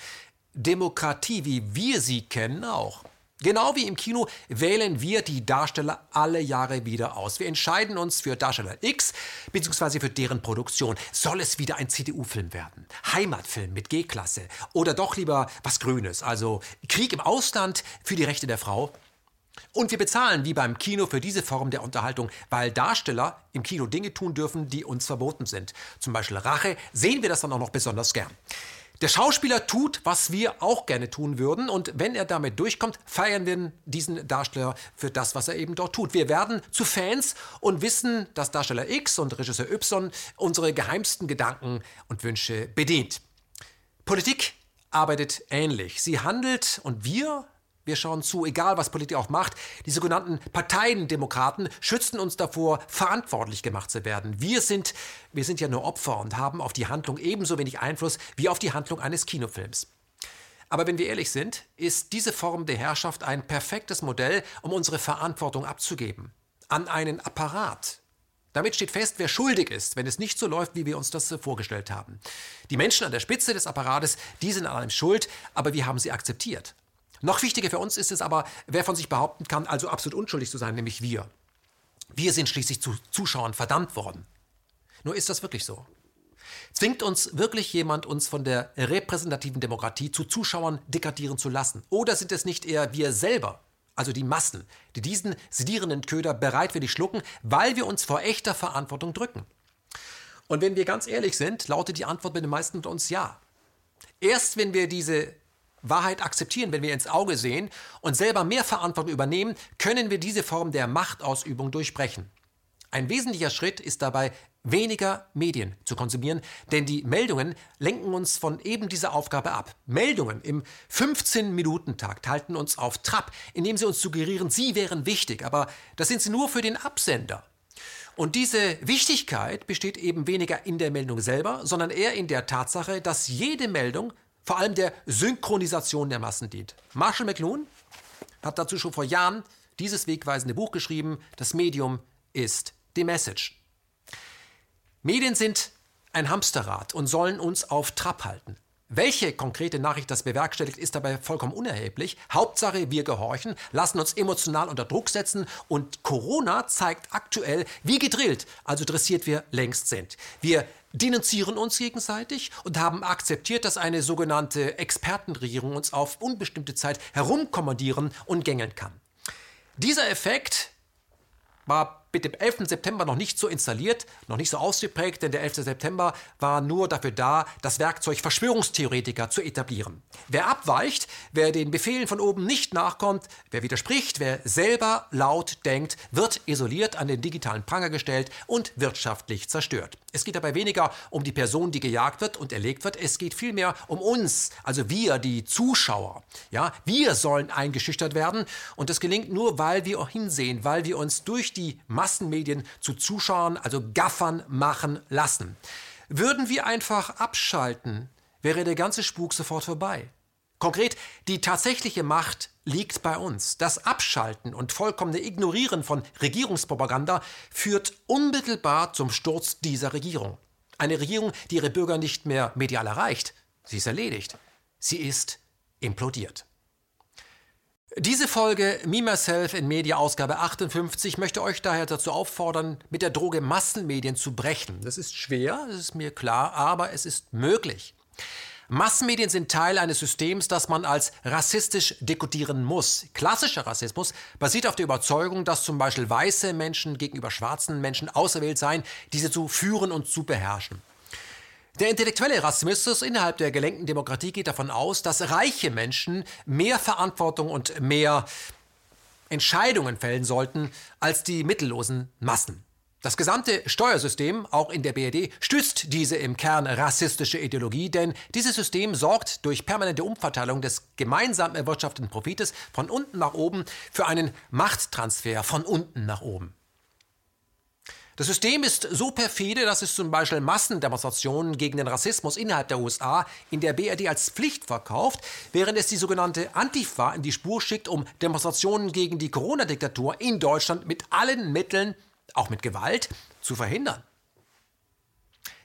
Demokratie, wie wir sie kennen, auch. Genau wie im Kino wählen wir die Darsteller alle Jahre wieder aus. Wir entscheiden uns für Darsteller X bzw. für deren Produktion. Soll es wieder ein CDU-Film werden? Heimatfilm mit G-Klasse? Oder doch lieber was Grünes? Also Krieg im Ausland für die Rechte der Frau? Und wir bezahlen wie beim Kino für diese Form der Unterhaltung, weil Darsteller im Kino Dinge tun dürfen, die uns verboten sind. Zum Beispiel Rache, sehen wir das dann auch noch besonders gern. Der Schauspieler tut, was wir auch gerne tun würden, und wenn er damit durchkommt, feiern wir diesen Darsteller für das, was er eben dort tut. Wir werden zu Fans und wissen, dass Darsteller X und Regisseur Y unsere geheimsten Gedanken und Wünsche bedient. Politik arbeitet ähnlich. Sie handelt und wir wir schauen zu, egal was Politik auch macht. Die sogenannten Parteiendemokraten schützen uns davor, verantwortlich gemacht zu werden. Wir sind, wir sind ja nur Opfer und haben auf die Handlung ebenso wenig Einfluss wie auf die Handlung eines Kinofilms. Aber wenn wir ehrlich sind, ist diese Form der Herrschaft ein perfektes Modell, um unsere Verantwortung abzugeben. An einen Apparat. Damit steht fest, wer schuldig ist, wenn es nicht so läuft, wie wir uns das vorgestellt haben. Die Menschen an der Spitze des Apparates, die sind an allem schuld, aber wir haben sie akzeptiert. Noch wichtiger für uns ist es aber, wer von sich behaupten kann, also absolut unschuldig zu sein, nämlich wir. Wir sind schließlich zu Zuschauern verdammt worden. Nur ist das wirklich so? Zwingt uns wirklich jemand, uns von der repräsentativen Demokratie zu Zuschauern degradieren zu lassen? Oder sind es nicht eher wir selber, also die Massen, die diesen sedierenden Köder bereitwillig schlucken, weil wir uns vor echter Verantwortung drücken? Und wenn wir ganz ehrlich sind, lautet die Antwort bei den meisten von uns ja. Erst wenn wir diese Wahrheit akzeptieren, wenn wir ins Auge sehen und selber mehr Verantwortung übernehmen, können wir diese Form der Machtausübung durchbrechen. Ein wesentlicher Schritt ist dabei, weniger Medien zu konsumieren, denn die Meldungen lenken uns von eben dieser Aufgabe ab. Meldungen im 15-Minuten-Takt halten uns auf Trab, indem sie uns suggerieren, sie wären wichtig, aber das sind sie nur für den Absender. Und diese Wichtigkeit besteht eben weniger in der Meldung selber, sondern eher in der Tatsache, dass jede Meldung vor allem der Synchronisation der Massen dient. Marshall McLuhan hat dazu schon vor Jahren dieses wegweisende Buch geschrieben, Das Medium ist die Message. Medien sind ein Hamsterrad und sollen uns auf Trab halten. Welche konkrete Nachricht das bewerkstelligt, ist dabei vollkommen unerheblich. Hauptsache, wir gehorchen, lassen uns emotional unter Druck setzen und Corona zeigt aktuell, wie gedrillt, also dressiert wir längst sind. Wir denunzieren uns gegenseitig und haben akzeptiert, dass eine sogenannte Expertenregierung uns auf unbestimmte Zeit herumkommandieren und gängeln kann. Dieser Effekt war mit dem 11. September noch nicht so installiert, noch nicht so ausgeprägt, denn der 11. September war nur dafür da, das Werkzeug Verschwörungstheoretiker zu etablieren. Wer abweicht, wer den Befehlen von oben nicht nachkommt, wer widerspricht, wer selber laut denkt, wird isoliert an den digitalen Pranger gestellt und wirtschaftlich zerstört. Es geht dabei weniger um die Person, die gejagt wird und erlegt wird, es geht vielmehr um uns, also wir, die Zuschauer. Ja, wir sollen eingeschüchtert werden und das gelingt nur, weil wir auch hinsehen, weil wir uns durch die Massenmedien zu Zuschauern, also Gaffern machen lassen. Würden wir einfach abschalten, wäre der ganze Spuk sofort vorbei. Konkret, die tatsächliche Macht liegt bei uns. Das Abschalten und vollkommene Ignorieren von Regierungspropaganda führt unmittelbar zum Sturz dieser Regierung. Eine Regierung, die ihre Bürger nicht mehr medial erreicht. Sie ist erledigt. Sie ist implodiert. Diese Folge Me Myself in Media Ausgabe 58 möchte euch daher dazu auffordern, mit der Droge Massenmedien zu brechen. Das ist schwer, das ist mir klar, aber es ist möglich. Massenmedien sind Teil eines Systems, das man als rassistisch dekodieren muss. Klassischer Rassismus basiert auf der Überzeugung, dass zum Beispiel weiße Menschen gegenüber schwarzen Menschen auserwählt seien, diese zu führen und zu beherrschen. Der intellektuelle Rassismus innerhalb der gelenkten Demokratie geht davon aus, dass reiche Menschen mehr Verantwortung und mehr Entscheidungen fällen sollten als die mittellosen Massen. Das gesamte Steuersystem, auch in der BRD, stützt diese im Kern rassistische Ideologie, denn dieses System sorgt durch permanente Umverteilung des gemeinsam erwirtschafteten Profites von unten nach oben für einen Machttransfer von unten nach oben. Das System ist so perfide, dass es zum Beispiel Massendemonstrationen gegen den Rassismus innerhalb der USA in der BRD als Pflicht verkauft, während es die sogenannte Antifa in die Spur schickt, um Demonstrationen gegen die Corona-Diktatur in Deutschland mit allen Mitteln, auch mit Gewalt, zu verhindern.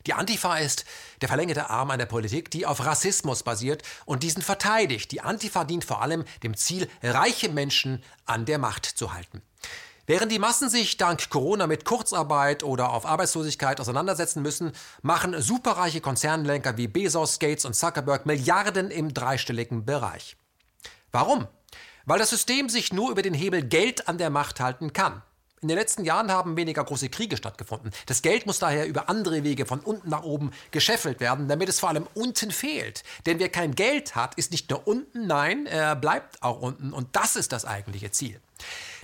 Die Antifa ist der verlängerte Arm einer Politik, die auf Rassismus basiert und diesen verteidigt. Die Antifa dient vor allem dem Ziel, reiche Menschen an der Macht zu halten. Während die Massen sich dank Corona mit Kurzarbeit oder auf Arbeitslosigkeit auseinandersetzen müssen, machen superreiche Konzernlenker wie Bezos, Gates und Zuckerberg Milliarden im dreistelligen Bereich. Warum? Weil das System sich nur über den Hebel Geld an der Macht halten kann. In den letzten Jahren haben weniger große Kriege stattgefunden. Das Geld muss daher über andere Wege von unten nach oben gescheffelt werden, damit es vor allem unten fehlt. Denn wer kein Geld hat, ist nicht nur unten, nein, er bleibt auch unten. Und das ist das eigentliche Ziel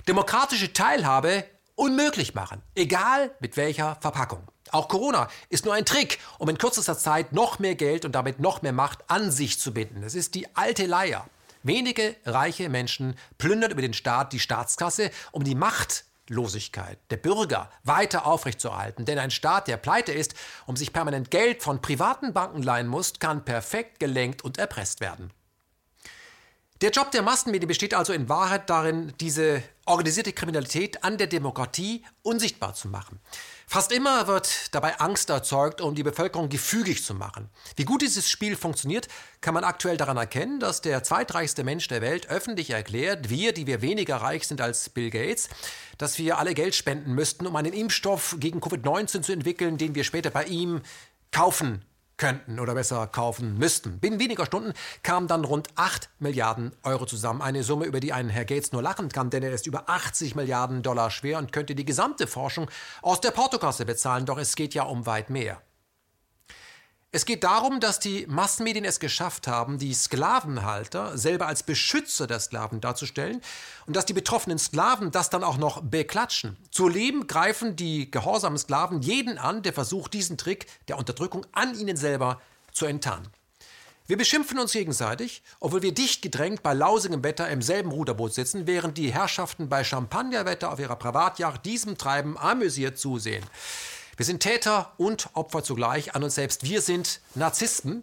demokratische Teilhabe unmöglich machen, egal mit welcher Verpackung. Auch Corona ist nur ein Trick, um in kürzester Zeit noch mehr Geld und damit noch mehr Macht an sich zu binden. Es ist die alte Leier. Wenige reiche Menschen plündern über den Staat die Staatskasse, um die Machtlosigkeit der Bürger weiter aufrechtzuerhalten. Denn ein Staat, der pleite ist, um sich permanent Geld von privaten Banken leihen muss, kann perfekt gelenkt und erpresst werden. Der Job der Massenmedien besteht also in Wahrheit darin, diese organisierte Kriminalität an der Demokratie unsichtbar zu machen. Fast immer wird dabei Angst erzeugt, um die Bevölkerung gefügig zu machen. Wie gut dieses Spiel funktioniert, kann man aktuell daran erkennen, dass der zweitreichste Mensch der Welt öffentlich erklärt, wir, die wir weniger reich sind als Bill Gates, dass wir alle Geld spenden müssten, um einen Impfstoff gegen Covid-19 zu entwickeln, den wir später bei ihm kaufen könnten oder besser kaufen müssten. Binnen weniger Stunden kamen dann rund 8 Milliarden Euro zusammen. Eine Summe, über die ein Herr Gates nur lachen kann, denn er ist über 80 Milliarden Dollar schwer und könnte die gesamte Forschung aus der Portokasse bezahlen. Doch es geht ja um weit mehr. Es geht darum, dass die Massenmedien es geschafft haben, die Sklavenhalter selber als Beschützer der Sklaven darzustellen und dass die betroffenen Sklaven das dann auch noch beklatschen. Zu Leben greifen die gehorsamen Sklaven jeden an, der versucht, diesen Trick der Unterdrückung an ihnen selber zu enttarnen. Wir beschimpfen uns gegenseitig, obwohl wir dicht gedrängt bei lausigem Wetter im selben Ruderboot sitzen, während die Herrschaften bei Champagnerwetter auf ihrer Privatjacht diesem Treiben amüsiert zusehen. Wir sind Täter und Opfer zugleich an uns selbst. Wir sind Narzissten,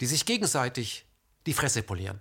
die sich gegenseitig die Fresse polieren.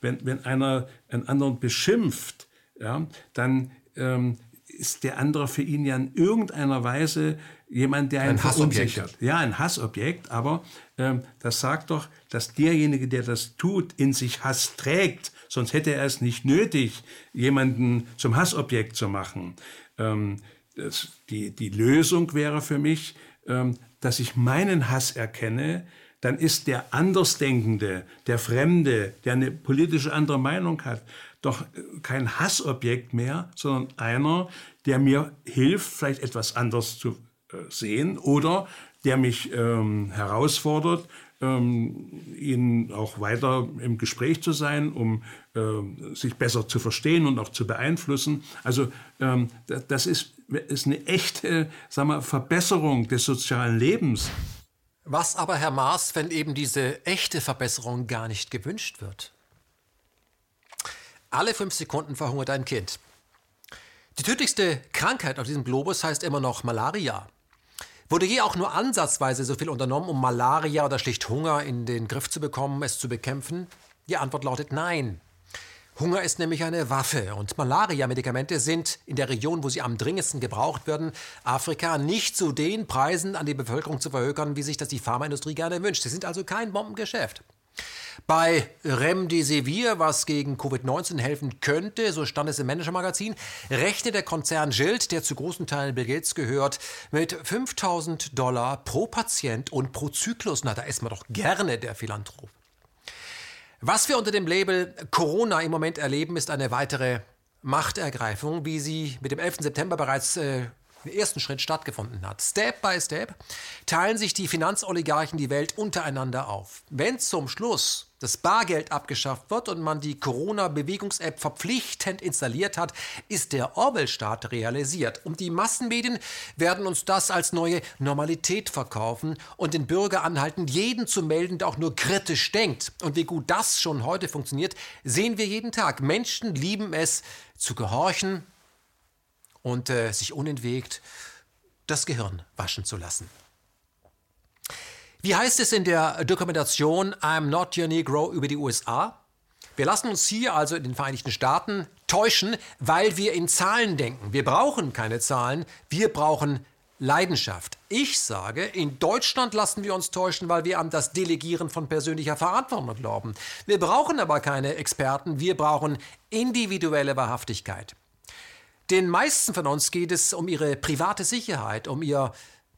Wenn, wenn einer einen anderen beschimpft, ja, dann ähm, ist der andere für ihn ja in irgendeiner Weise jemand, der ihn ein verunsichert. Ja, ein Hassobjekt, aber ähm, das sagt doch, dass derjenige, der das tut, in sich Hass trägt, sonst hätte er es nicht nötig, jemanden zum Hassobjekt zu machen. Ähm, das, die, die Lösung wäre für mich, ähm, dass ich meinen Hass erkenne, dann ist der Andersdenkende, der Fremde, der eine politische andere Meinung hat, doch kein Hassobjekt mehr, sondern einer, der mir hilft, vielleicht etwas anders zu äh, sehen oder der mich ähm, herausfordert, ähm, ihnen auch weiter im Gespräch zu sein, um äh, sich besser zu verstehen und auch zu beeinflussen. Also ähm, das ist, ist eine echte sagen wir, Verbesserung des sozialen Lebens. Was aber, Herr Maas, wenn eben diese echte Verbesserung gar nicht gewünscht wird? Alle fünf Sekunden verhungert ein Kind. Die tödlichste Krankheit auf diesem Globus heißt immer noch Malaria. Wurde je auch nur ansatzweise so viel unternommen, um Malaria oder schlicht Hunger in den Griff zu bekommen, es zu bekämpfen? Die Antwort lautet nein. Hunger ist nämlich eine Waffe und Malaria-Medikamente sind in der Region, wo sie am dringendsten gebraucht werden, Afrika, nicht zu den Preisen an die Bevölkerung zu verhökern, wie sich das die Pharmaindustrie gerne wünscht. Sie sind also kein Bombengeschäft. Bei Remdesivir, was gegen Covid-19 helfen könnte, so stand es im Manager-Magazin, rechnet der Konzern Gilt, der zu großen Teilen Bill Gates gehört, mit 5000 Dollar pro Patient und pro Zyklus. Na, da ist man doch gerne der Philanthrop. Was wir unter dem Label Corona im Moment erleben, ist eine weitere Machtergreifung, wie sie mit dem 11. September bereits äh, im ersten Schritt stattgefunden hat. Step by Step teilen sich die Finanzoligarchen die Welt untereinander auf. Wenn zum Schluss das Bargeld abgeschafft wird und man die Corona-Bewegungs-App verpflichtend installiert hat, ist der Orwell-Staat realisiert. Und die Massenmedien werden uns das als neue Normalität verkaufen und den Bürger anhalten, jeden zu melden, der auch nur kritisch denkt. Und wie gut das schon heute funktioniert, sehen wir jeden Tag. Menschen lieben es zu gehorchen und äh, sich unentwegt das Gehirn waschen zu lassen. Wie heißt es in der Dokumentation I'm Not Your Negro über die USA? Wir lassen uns hier also in den Vereinigten Staaten täuschen, weil wir in Zahlen denken. Wir brauchen keine Zahlen, wir brauchen Leidenschaft. Ich sage, in Deutschland lassen wir uns täuschen, weil wir an das Delegieren von persönlicher Verantwortung glauben. Wir brauchen aber keine Experten, wir brauchen individuelle Wahrhaftigkeit. Den meisten von uns geht es um ihre private Sicherheit, um ihr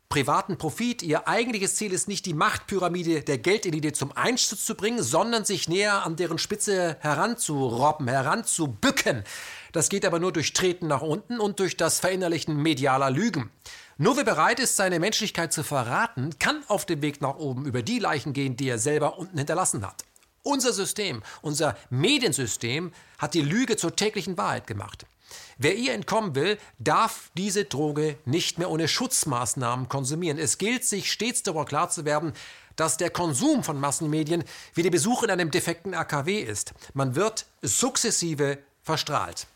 privaten Profit. Ihr eigentliches Ziel ist nicht die Machtpyramide der Geldelite zum Einsturz zu bringen, sondern sich näher an deren Spitze heranzurobben, heranzubücken. Das geht aber nur durch Treten nach unten und durch das Verinnerlichen medialer Lügen. Nur wer bereit ist, seine Menschlichkeit zu verraten, kann auf dem Weg nach oben über die Leichen gehen, die er selber unten hinterlassen hat. Unser System, unser Mediensystem hat die Lüge zur täglichen Wahrheit gemacht. Wer ihr entkommen will, darf diese Droge nicht mehr ohne Schutzmaßnahmen konsumieren. Es gilt, sich stets darüber klar zu werden, dass der Konsum von Massenmedien wie der Besuch in einem defekten AKW ist. Man wird sukzessive verstrahlt.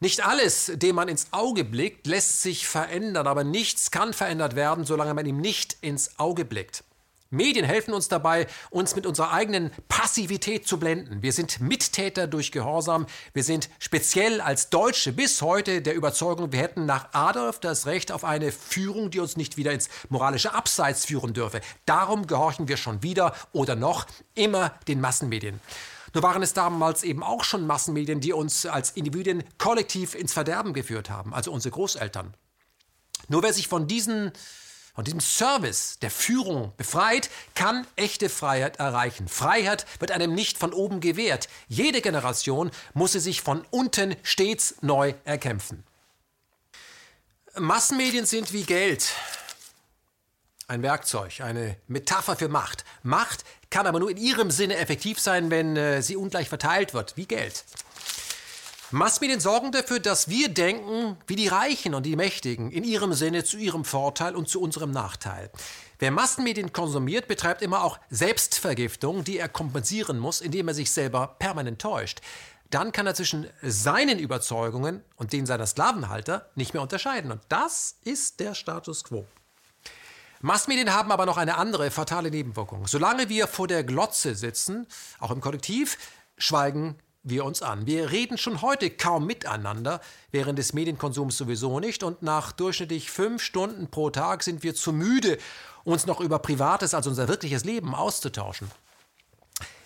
Nicht alles, dem man ins Auge blickt, lässt sich verändern, aber nichts kann verändert werden, solange man ihm nicht ins Auge blickt. Medien helfen uns dabei, uns mit unserer eigenen Passivität zu blenden. Wir sind Mittäter durch Gehorsam. Wir sind speziell als Deutsche bis heute der Überzeugung, wir hätten nach Adolf das Recht auf eine Führung, die uns nicht wieder ins moralische Abseits führen dürfe. Darum gehorchen wir schon wieder oder noch immer den Massenmedien. Nur waren es damals eben auch schon Massenmedien, die uns als Individuen kollektiv ins Verderben geführt haben, also unsere Großeltern. Nur wer sich von diesen von diesem Service der Führung befreit, kann echte Freiheit erreichen. Freiheit wird einem nicht von oben gewährt. Jede Generation muss sie sich von unten stets neu erkämpfen. Massenmedien sind wie Geld. Ein Werkzeug, eine Metapher für Macht. Macht kann aber nur in ihrem Sinne effektiv sein, wenn äh, sie ungleich verteilt wird, wie Geld. Massmedien sorgen dafür, dass wir denken wie die Reichen und die Mächtigen, in ihrem Sinne zu ihrem Vorteil und zu unserem Nachteil. Wer Massenmedien konsumiert, betreibt immer auch Selbstvergiftung, die er kompensieren muss, indem er sich selber permanent täuscht. Dann kann er zwischen seinen Überzeugungen und denen seiner Sklavenhalter nicht mehr unterscheiden. Und das ist der Status quo. Massmedien haben aber noch eine andere fatale Nebenwirkung. Solange wir vor der Glotze sitzen, auch im Kollektiv, schweigen wir uns an. Wir reden schon heute kaum miteinander, während des Medienkonsums sowieso nicht. Und nach durchschnittlich fünf Stunden pro Tag sind wir zu müde, uns noch über Privates als unser wirkliches Leben auszutauschen.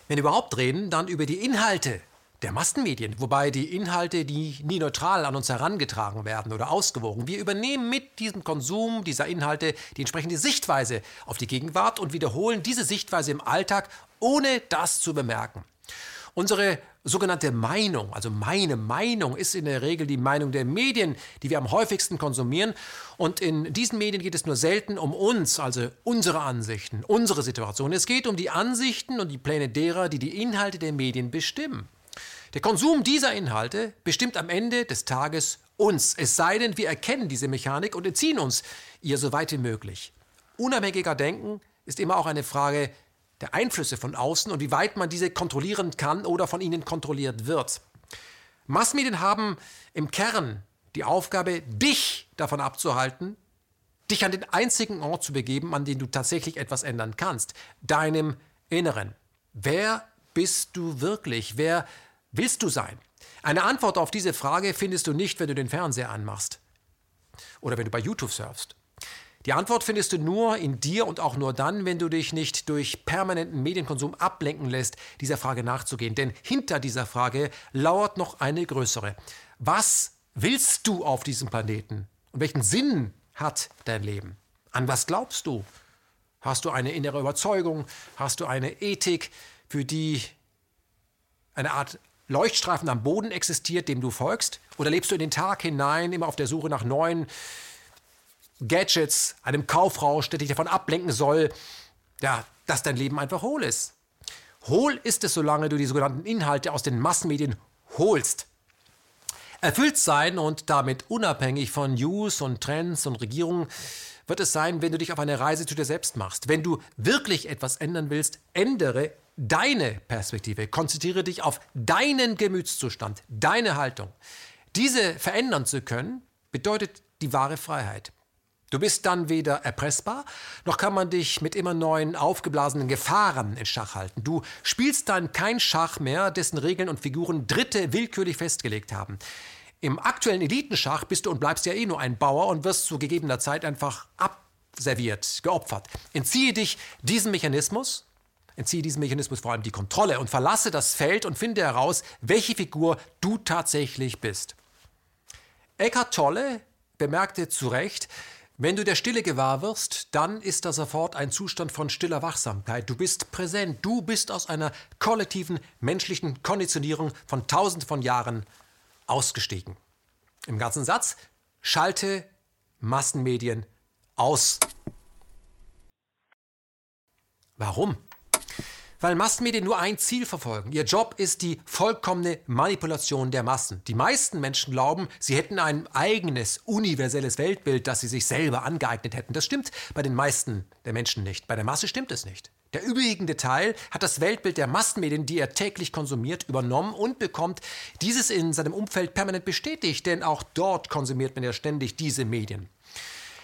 Wenn wir überhaupt reden, dann über die Inhalte der Massenmedien, wobei die Inhalte, die nie neutral an uns herangetragen werden oder ausgewogen. Wir übernehmen mit diesem Konsum dieser Inhalte die entsprechende Sichtweise auf die Gegenwart und wiederholen diese Sichtweise im Alltag, ohne das zu bemerken. Unsere sogenannte Meinung, also meine Meinung, ist in der Regel die Meinung der Medien, die wir am häufigsten konsumieren. Und in diesen Medien geht es nur selten um uns, also unsere Ansichten, unsere Situation. Es geht um die Ansichten und die Pläne derer, die die Inhalte der Medien bestimmen. Der Konsum dieser Inhalte bestimmt am Ende des Tages uns, es sei denn, wir erkennen diese Mechanik und entziehen uns ihr so weit wie möglich. Unabhängiger Denken ist immer auch eine Frage der Einflüsse von außen und wie weit man diese kontrollieren kann oder von ihnen kontrolliert wird. Massmedien haben im Kern die Aufgabe, dich davon abzuhalten, dich an den einzigen Ort zu begeben, an dem du tatsächlich etwas ändern kannst, deinem Inneren. Wer bist du wirklich? Wer willst du sein? Eine Antwort auf diese Frage findest du nicht, wenn du den Fernseher anmachst oder wenn du bei YouTube surfst. Die Antwort findest du nur in dir und auch nur dann, wenn du dich nicht durch permanenten Medienkonsum ablenken lässt, dieser Frage nachzugehen. Denn hinter dieser Frage lauert noch eine größere. Was willst du auf diesem Planeten? Und welchen Sinn hat dein Leben? An was glaubst du? Hast du eine innere Überzeugung? Hast du eine Ethik, für die eine Art Leuchtstreifen am Boden existiert, dem du folgst? Oder lebst du in den Tag hinein, immer auf der Suche nach neuen Gadgets, einem Kaufrausch, der dich davon ablenken soll, ja, dass dein Leben einfach hohl ist? Hohl ist es, solange du die sogenannten Inhalte aus den Massenmedien holst. Erfüllt sein und damit unabhängig von News und Trends und Regierungen wird es sein, wenn du dich auf eine Reise zu dir selbst machst. Wenn du wirklich etwas ändern willst, ändere deine Perspektive. Konzentriere dich auf deinen Gemütszustand, deine Haltung. Diese verändern zu können, bedeutet die wahre Freiheit. Du bist dann weder erpressbar, noch kann man dich mit immer neuen aufgeblasenen Gefahren in Schach halten. Du spielst dann kein Schach mehr, dessen Regeln und Figuren Dritte willkürlich festgelegt haben. Im aktuellen Elitenschach bist du und bleibst ja eh nur ein Bauer und wirst zu gegebener Zeit einfach abserviert, geopfert. Entziehe dich diesem Mechanismus Entziehe diesem Mechanismus vor allem die Kontrolle und verlasse das Feld und finde heraus, welche Figur du tatsächlich bist. Eckhart Tolle bemerkte zu Recht, wenn du der Stille gewahr wirst, dann ist das sofort ein Zustand von stiller Wachsamkeit. Du bist präsent, du bist aus einer kollektiven menschlichen Konditionierung von tausenden von Jahren ausgestiegen. Im ganzen Satz, schalte Massenmedien aus. Warum? Weil Massenmedien nur ein Ziel verfolgen. Ihr Job ist die vollkommene Manipulation der Massen. Die meisten Menschen glauben, sie hätten ein eigenes, universelles Weltbild, das sie sich selber angeeignet hätten. Das stimmt bei den meisten der Menschen nicht. Bei der Masse stimmt es nicht. Der überwiegende Teil hat das Weltbild der Massenmedien, die er täglich konsumiert, übernommen und bekommt dieses in seinem Umfeld permanent bestätigt, denn auch dort konsumiert man ja ständig diese Medien.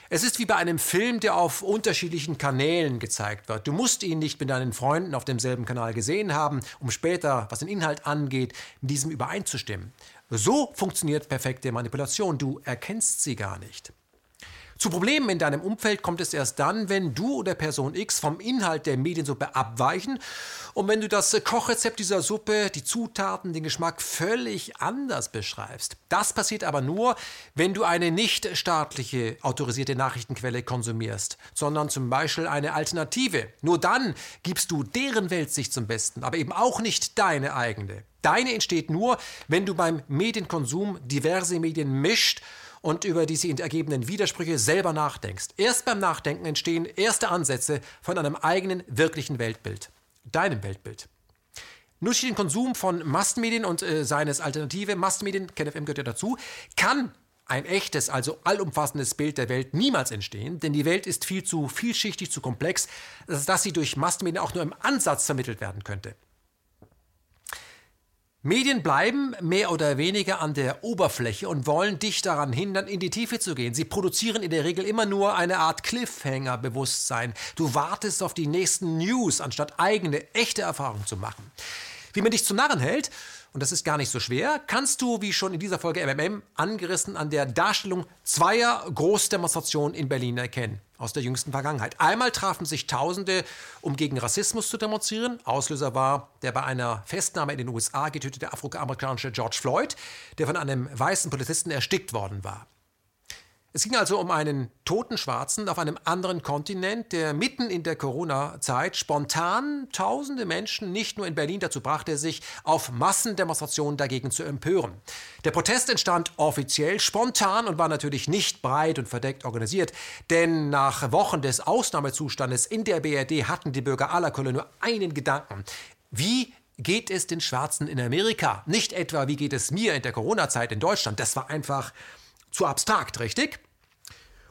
Es ist wie bei einem Film, der auf unterschiedlichen Kanälen gezeigt wird. Du musst ihn nicht mit deinen Freunden auf demselben Kanal gesehen haben, um später, was den Inhalt angeht, mit diesem übereinzustimmen. So funktioniert perfekte Manipulation. Du erkennst sie gar nicht. Zu Problemen in deinem Umfeld kommt es erst dann, wenn du oder Person X vom Inhalt der Mediensuppe abweichen und wenn du das Kochrezept dieser Suppe, die Zutaten, den Geschmack völlig anders beschreibst. Das passiert aber nur, wenn du eine nicht staatliche autorisierte Nachrichtenquelle konsumierst, sondern zum Beispiel eine Alternative. Nur dann gibst du deren Weltsicht zum Besten, aber eben auch nicht deine eigene. Deine entsteht nur, wenn du beim Medienkonsum diverse Medien mischt und über die sie ergebenden Widersprüche selber nachdenkst. Erst beim Nachdenken entstehen erste Ansätze von einem eigenen wirklichen Weltbild, deinem Weltbild. Nur durch den Konsum von Massenmedien und äh, seines Alternative Massenmedien, KenFM gehört ja dazu, kann ein echtes, also allumfassendes Bild der Welt niemals entstehen, denn die Welt ist viel zu vielschichtig, zu komplex, dass sie durch Massenmedien auch nur im Ansatz vermittelt werden könnte. Medien bleiben mehr oder weniger an der Oberfläche und wollen dich daran hindern, in die Tiefe zu gehen. Sie produzieren in der Regel immer nur eine Art Cliffhanger-Bewusstsein. Du wartest auf die nächsten News, anstatt eigene, echte Erfahrungen zu machen. Wie man dich zu Narren hält und das ist gar nicht so schwer, kannst du, wie schon in dieser Folge MMM angerissen, an der Darstellung zweier Großdemonstrationen in Berlin erkennen, aus der jüngsten Vergangenheit. Einmal trafen sich Tausende, um gegen Rassismus zu demonstrieren. Auslöser war der bei einer Festnahme in den USA getötete afroamerikanische George Floyd, der von einem weißen Polizisten erstickt worden war. Es ging also um einen toten Schwarzen auf einem anderen Kontinent, der mitten in der Corona-Zeit spontan tausende Menschen nicht nur in Berlin dazu brachte, sich auf Massendemonstrationen dagegen zu empören. Der Protest entstand offiziell spontan und war natürlich nicht breit und verdeckt organisiert, denn nach Wochen des Ausnahmezustandes in der BRD hatten die Bürger aller Köln nur einen Gedanken. Wie geht es den Schwarzen in Amerika? Nicht etwa, wie geht es mir in der Corona-Zeit in Deutschland? Das war einfach zu abstrakt, richtig?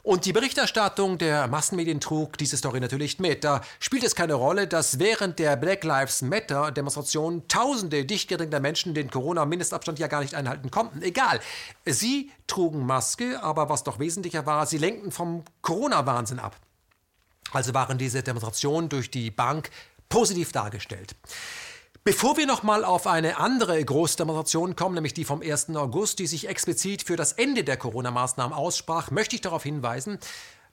Und die Berichterstattung der Massenmedien trug diese Story natürlich mit. Da spielt es keine Rolle, dass während der Black Lives Matter Demonstration tausende dicht gedrängter Menschen den Corona-Mindestabstand ja gar nicht einhalten konnten. Egal. Sie trugen Maske, aber was doch wesentlicher war, sie lenkten vom Corona-Wahnsinn ab. Also waren diese Demonstrationen durch die Bank positiv dargestellt. Bevor wir nochmal auf eine andere Großdemonstration kommen, nämlich die vom 1. August, die sich explizit für das Ende der Corona-Maßnahmen aussprach, möchte ich darauf hinweisen,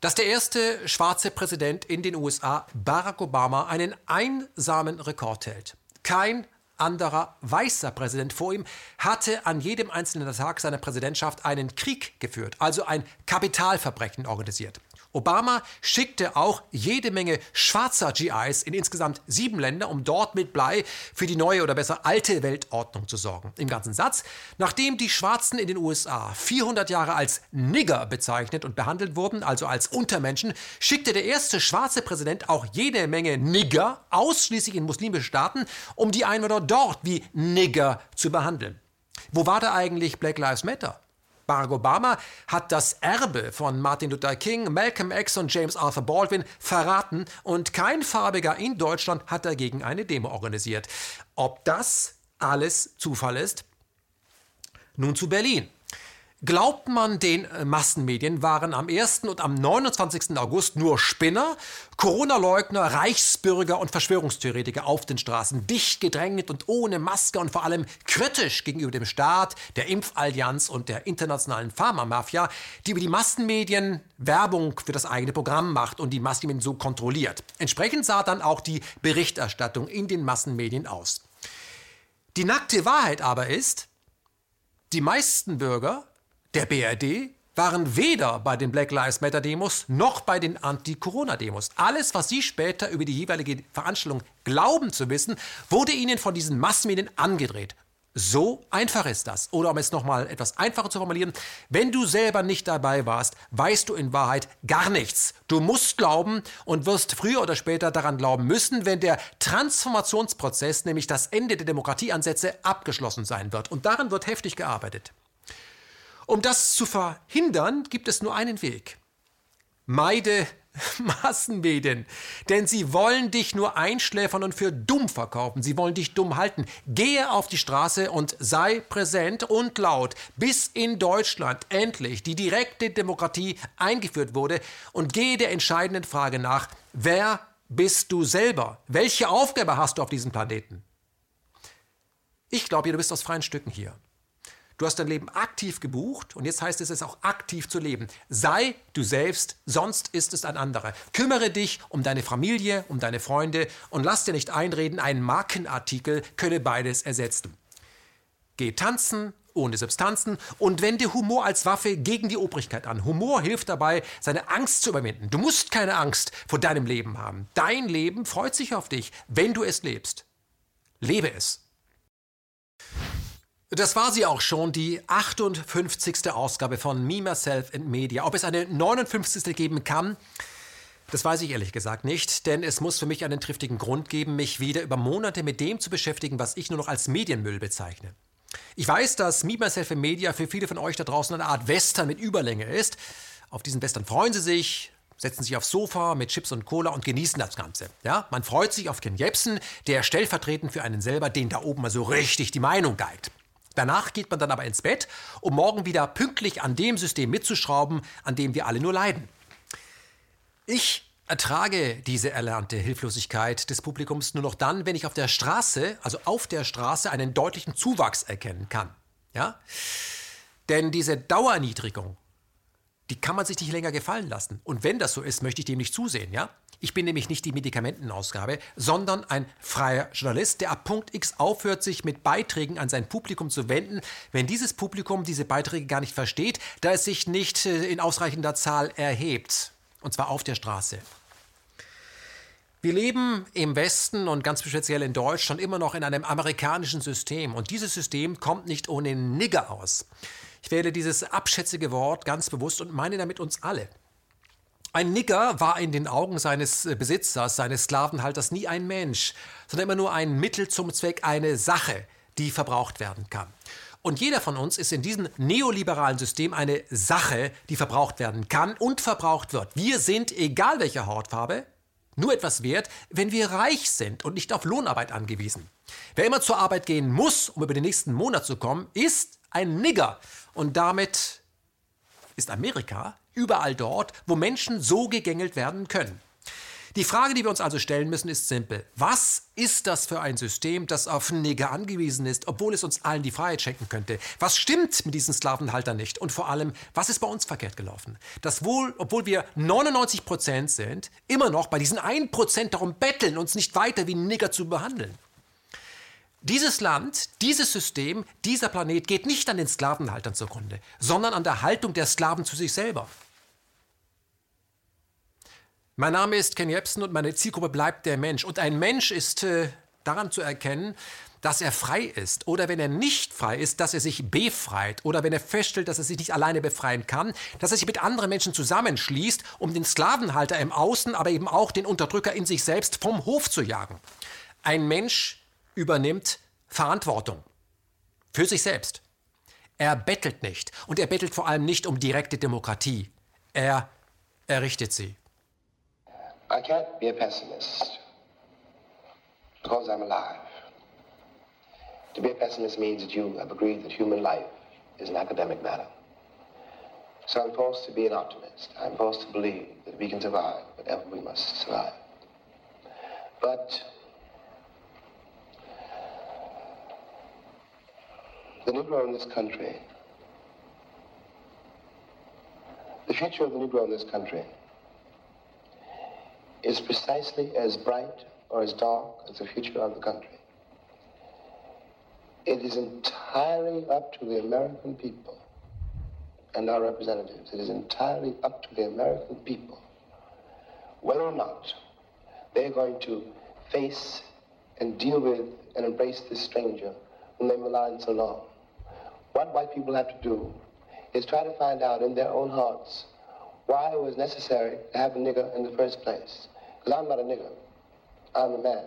dass der erste schwarze Präsident in den USA, Barack Obama, einen einsamen Rekord hält. Kein anderer weißer Präsident vor ihm hatte an jedem einzelnen Tag seiner Präsidentschaft einen Krieg geführt, also ein Kapitalverbrechen organisiert. Obama schickte auch jede Menge schwarzer GIs in insgesamt sieben Länder, um dort mit Blei für die neue oder besser alte Weltordnung zu sorgen. Im ganzen Satz, nachdem die Schwarzen in den USA 400 Jahre als Nigger bezeichnet und behandelt wurden, also als Untermenschen, schickte der erste schwarze Präsident auch jede Menge Nigger, ausschließlich in muslimische Staaten, um die Einwohner dort wie Nigger zu behandeln. Wo war da eigentlich Black Lives Matter? Barack Obama hat das Erbe von Martin Luther King, Malcolm X und James Arthur Baldwin verraten und kein Farbiger in Deutschland hat dagegen eine Demo organisiert. Ob das alles Zufall ist? Nun zu Berlin. Glaubt man den äh, Massenmedien, waren am 1. und am 29. August nur Spinner, Corona-Leugner, Reichsbürger und Verschwörungstheoretiker auf den Straßen, dicht gedrängt und ohne Maske und vor allem kritisch gegenüber dem Staat, der Impfallianz und der internationalen Pharmamafia, die über die Massenmedien Werbung für das eigene Programm macht und die Massenmedien so kontrolliert. Entsprechend sah dann auch die Berichterstattung in den Massenmedien aus. Die nackte Wahrheit aber ist, die meisten Bürger der BRD waren weder bei den Black Lives Matter Demos noch bei den Anti-Corona-Demos. Alles, was Sie später über die jeweilige Veranstaltung glauben zu wissen, wurde Ihnen von diesen Massenmedien angedreht. So einfach ist das. Oder um es nochmal etwas einfacher zu formulieren, wenn du selber nicht dabei warst, weißt du in Wahrheit gar nichts. Du musst glauben und wirst früher oder später daran glauben müssen, wenn der Transformationsprozess, nämlich das Ende der Demokratieansätze, abgeschlossen sein wird. Und daran wird heftig gearbeitet. Um das zu verhindern, gibt es nur einen Weg. Meide *laughs* Massenmedien, denn sie wollen dich nur einschläfern und für dumm verkaufen. Sie wollen dich dumm halten. Gehe auf die Straße und sei präsent und laut, bis in Deutschland endlich die direkte Demokratie eingeführt wurde und gehe der entscheidenden Frage nach, wer bist du selber? Welche Aufgabe hast du auf diesem Planeten? Ich glaube, du bist aus freien Stücken hier. Du hast dein Leben aktiv gebucht und jetzt heißt es, es auch aktiv zu leben. Sei du selbst, sonst ist es ein anderer. Kümmere dich um deine Familie, um deine Freunde und lass dir nicht einreden, ein Markenartikel könne beides ersetzen. Geh tanzen, ohne Substanzen und wende Humor als Waffe gegen die Obrigkeit an. Humor hilft dabei, seine Angst zu überwinden. Du musst keine Angst vor deinem Leben haben. Dein Leben freut sich auf dich, wenn du es lebst. Lebe es. Das war sie auch schon, die 58. Ausgabe von Me, Myself and Media. Ob es eine 59. geben kann, das weiß ich ehrlich gesagt nicht, denn es muss für mich einen triftigen Grund geben, mich wieder über Monate mit dem zu beschäftigen, was ich nur noch als Medienmüll bezeichne. Ich weiß, dass Me, Myself and Media für viele von euch da draußen eine Art Western mit Überlänge ist. Auf diesen Western freuen sie sich, setzen sich aufs Sofa mit Chips und Cola und genießen das Ganze. Ja, man freut sich auf Ken Jebsen, der stellvertretend für einen selber den da oben mal so richtig die Meinung geigt. Danach geht man dann aber ins Bett, um morgen wieder pünktlich an dem System mitzuschrauben, an dem wir alle nur leiden. Ich ertrage diese erlernte Hilflosigkeit des Publikums nur noch dann, wenn ich auf der Straße, also auf der Straße, einen deutlichen Zuwachs erkennen kann. Ja? Denn diese Dauerniedrigung, die kann man sich nicht länger gefallen lassen. Und wenn das so ist, möchte ich dem nicht zusehen, ja? Ich bin nämlich nicht die Medikamentenausgabe, sondern ein freier Journalist, der ab Punkt X aufhört, sich mit Beiträgen an sein Publikum zu wenden, wenn dieses Publikum diese Beiträge gar nicht versteht, da es sich nicht äh, in ausreichender Zahl erhebt. Und zwar auf der Straße. Wir leben im Westen und ganz speziell in Deutschland immer noch in einem amerikanischen System. Und dieses System kommt nicht ohne Nigger aus. Ich wähle dieses abschätzige Wort ganz bewusst und meine damit uns alle. Ein Nigger war in den Augen seines äh, Besitzers, seines Sklavenhalters nie ein Mensch, sondern immer nur ein Mittel zum Zweck, eine Sache, die verbraucht werden kann. Und jeder von uns ist in diesem neoliberalen System eine Sache, die verbraucht werden kann und verbraucht wird. Wir sind, egal welche Hautfarbe, nur etwas wert, wenn wir reich sind und nicht auf Lohnarbeit angewiesen. Wer immer zur Arbeit gehen muss, um über den nächsten Monat zu kommen, ist ein Nigger. Und damit ist Amerika überall dort, wo Menschen so gegängelt werden können. Die Frage, die wir uns also stellen müssen, ist simpel. Was ist das für ein System, das auf Neger angewiesen ist, obwohl es uns allen die Freiheit schenken könnte? Was stimmt mit diesen Sklavenhaltern nicht? Und vor allem, was ist bei uns verkehrt gelaufen? Dass wohl, obwohl wir 99 Prozent sind, immer noch bei diesen 1 Prozent darum betteln, uns nicht weiter wie Nigger zu behandeln. Dieses Land, dieses System, dieser Planet geht nicht an den Sklavenhaltern zugrunde, sondern an der Haltung der Sklaven zu sich selber. Mein Name ist Ken Jebsen und meine Zielgruppe bleibt der Mensch. Und ein Mensch ist äh, daran zu erkennen, dass er frei ist. Oder wenn er nicht frei ist, dass er sich befreit. Oder wenn er feststellt, dass er sich nicht alleine befreien kann, dass er sich mit anderen Menschen zusammenschließt, um den Sklavenhalter im Außen, aber eben auch den Unterdrücker in sich selbst vom Hof zu jagen. Ein Mensch übernimmt Verantwortung für sich selbst. Er bettelt nicht. Und er bettelt vor allem nicht um direkte Demokratie. Er errichtet sie. I can't be a pessimist because I'm alive. To be a pessimist means that you have agreed that human life is an academic matter. So I'm forced to be an optimist. I'm forced to believe that we can survive whatever we must survive. But the Negro in this country, the future of the Negro in this country is precisely as bright or as dark as the future of the country. It is entirely up to the American people and our representatives. It is entirely up to the American people whether or not they're going to face and deal with and embrace this stranger whom they've maligned so long. What white people have to do is try to find out in their own hearts why it was necessary to have a nigger in the first place. Because I'm not a nigger. I'm a man.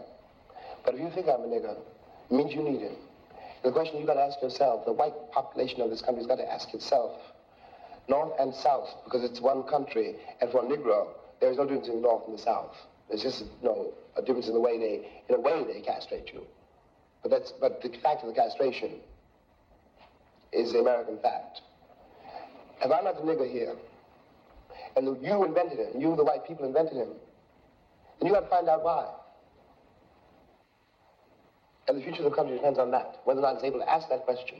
But if you think I'm a nigger, it means you need him. The question you've got to ask yourself, the white population of this country has got to ask itself, North and South, because it's one country, and for a Negro, there is no difference in the North and the South. There's just you know, a difference in the way they, in a way they castrate you. But that's, but the fact of the castration is the American fact. If I'm not the nigger here, and you invented him, you, the white people, invented him, and you got to find out why. And the future of the country depends on that, whether or not it's able to ask that question.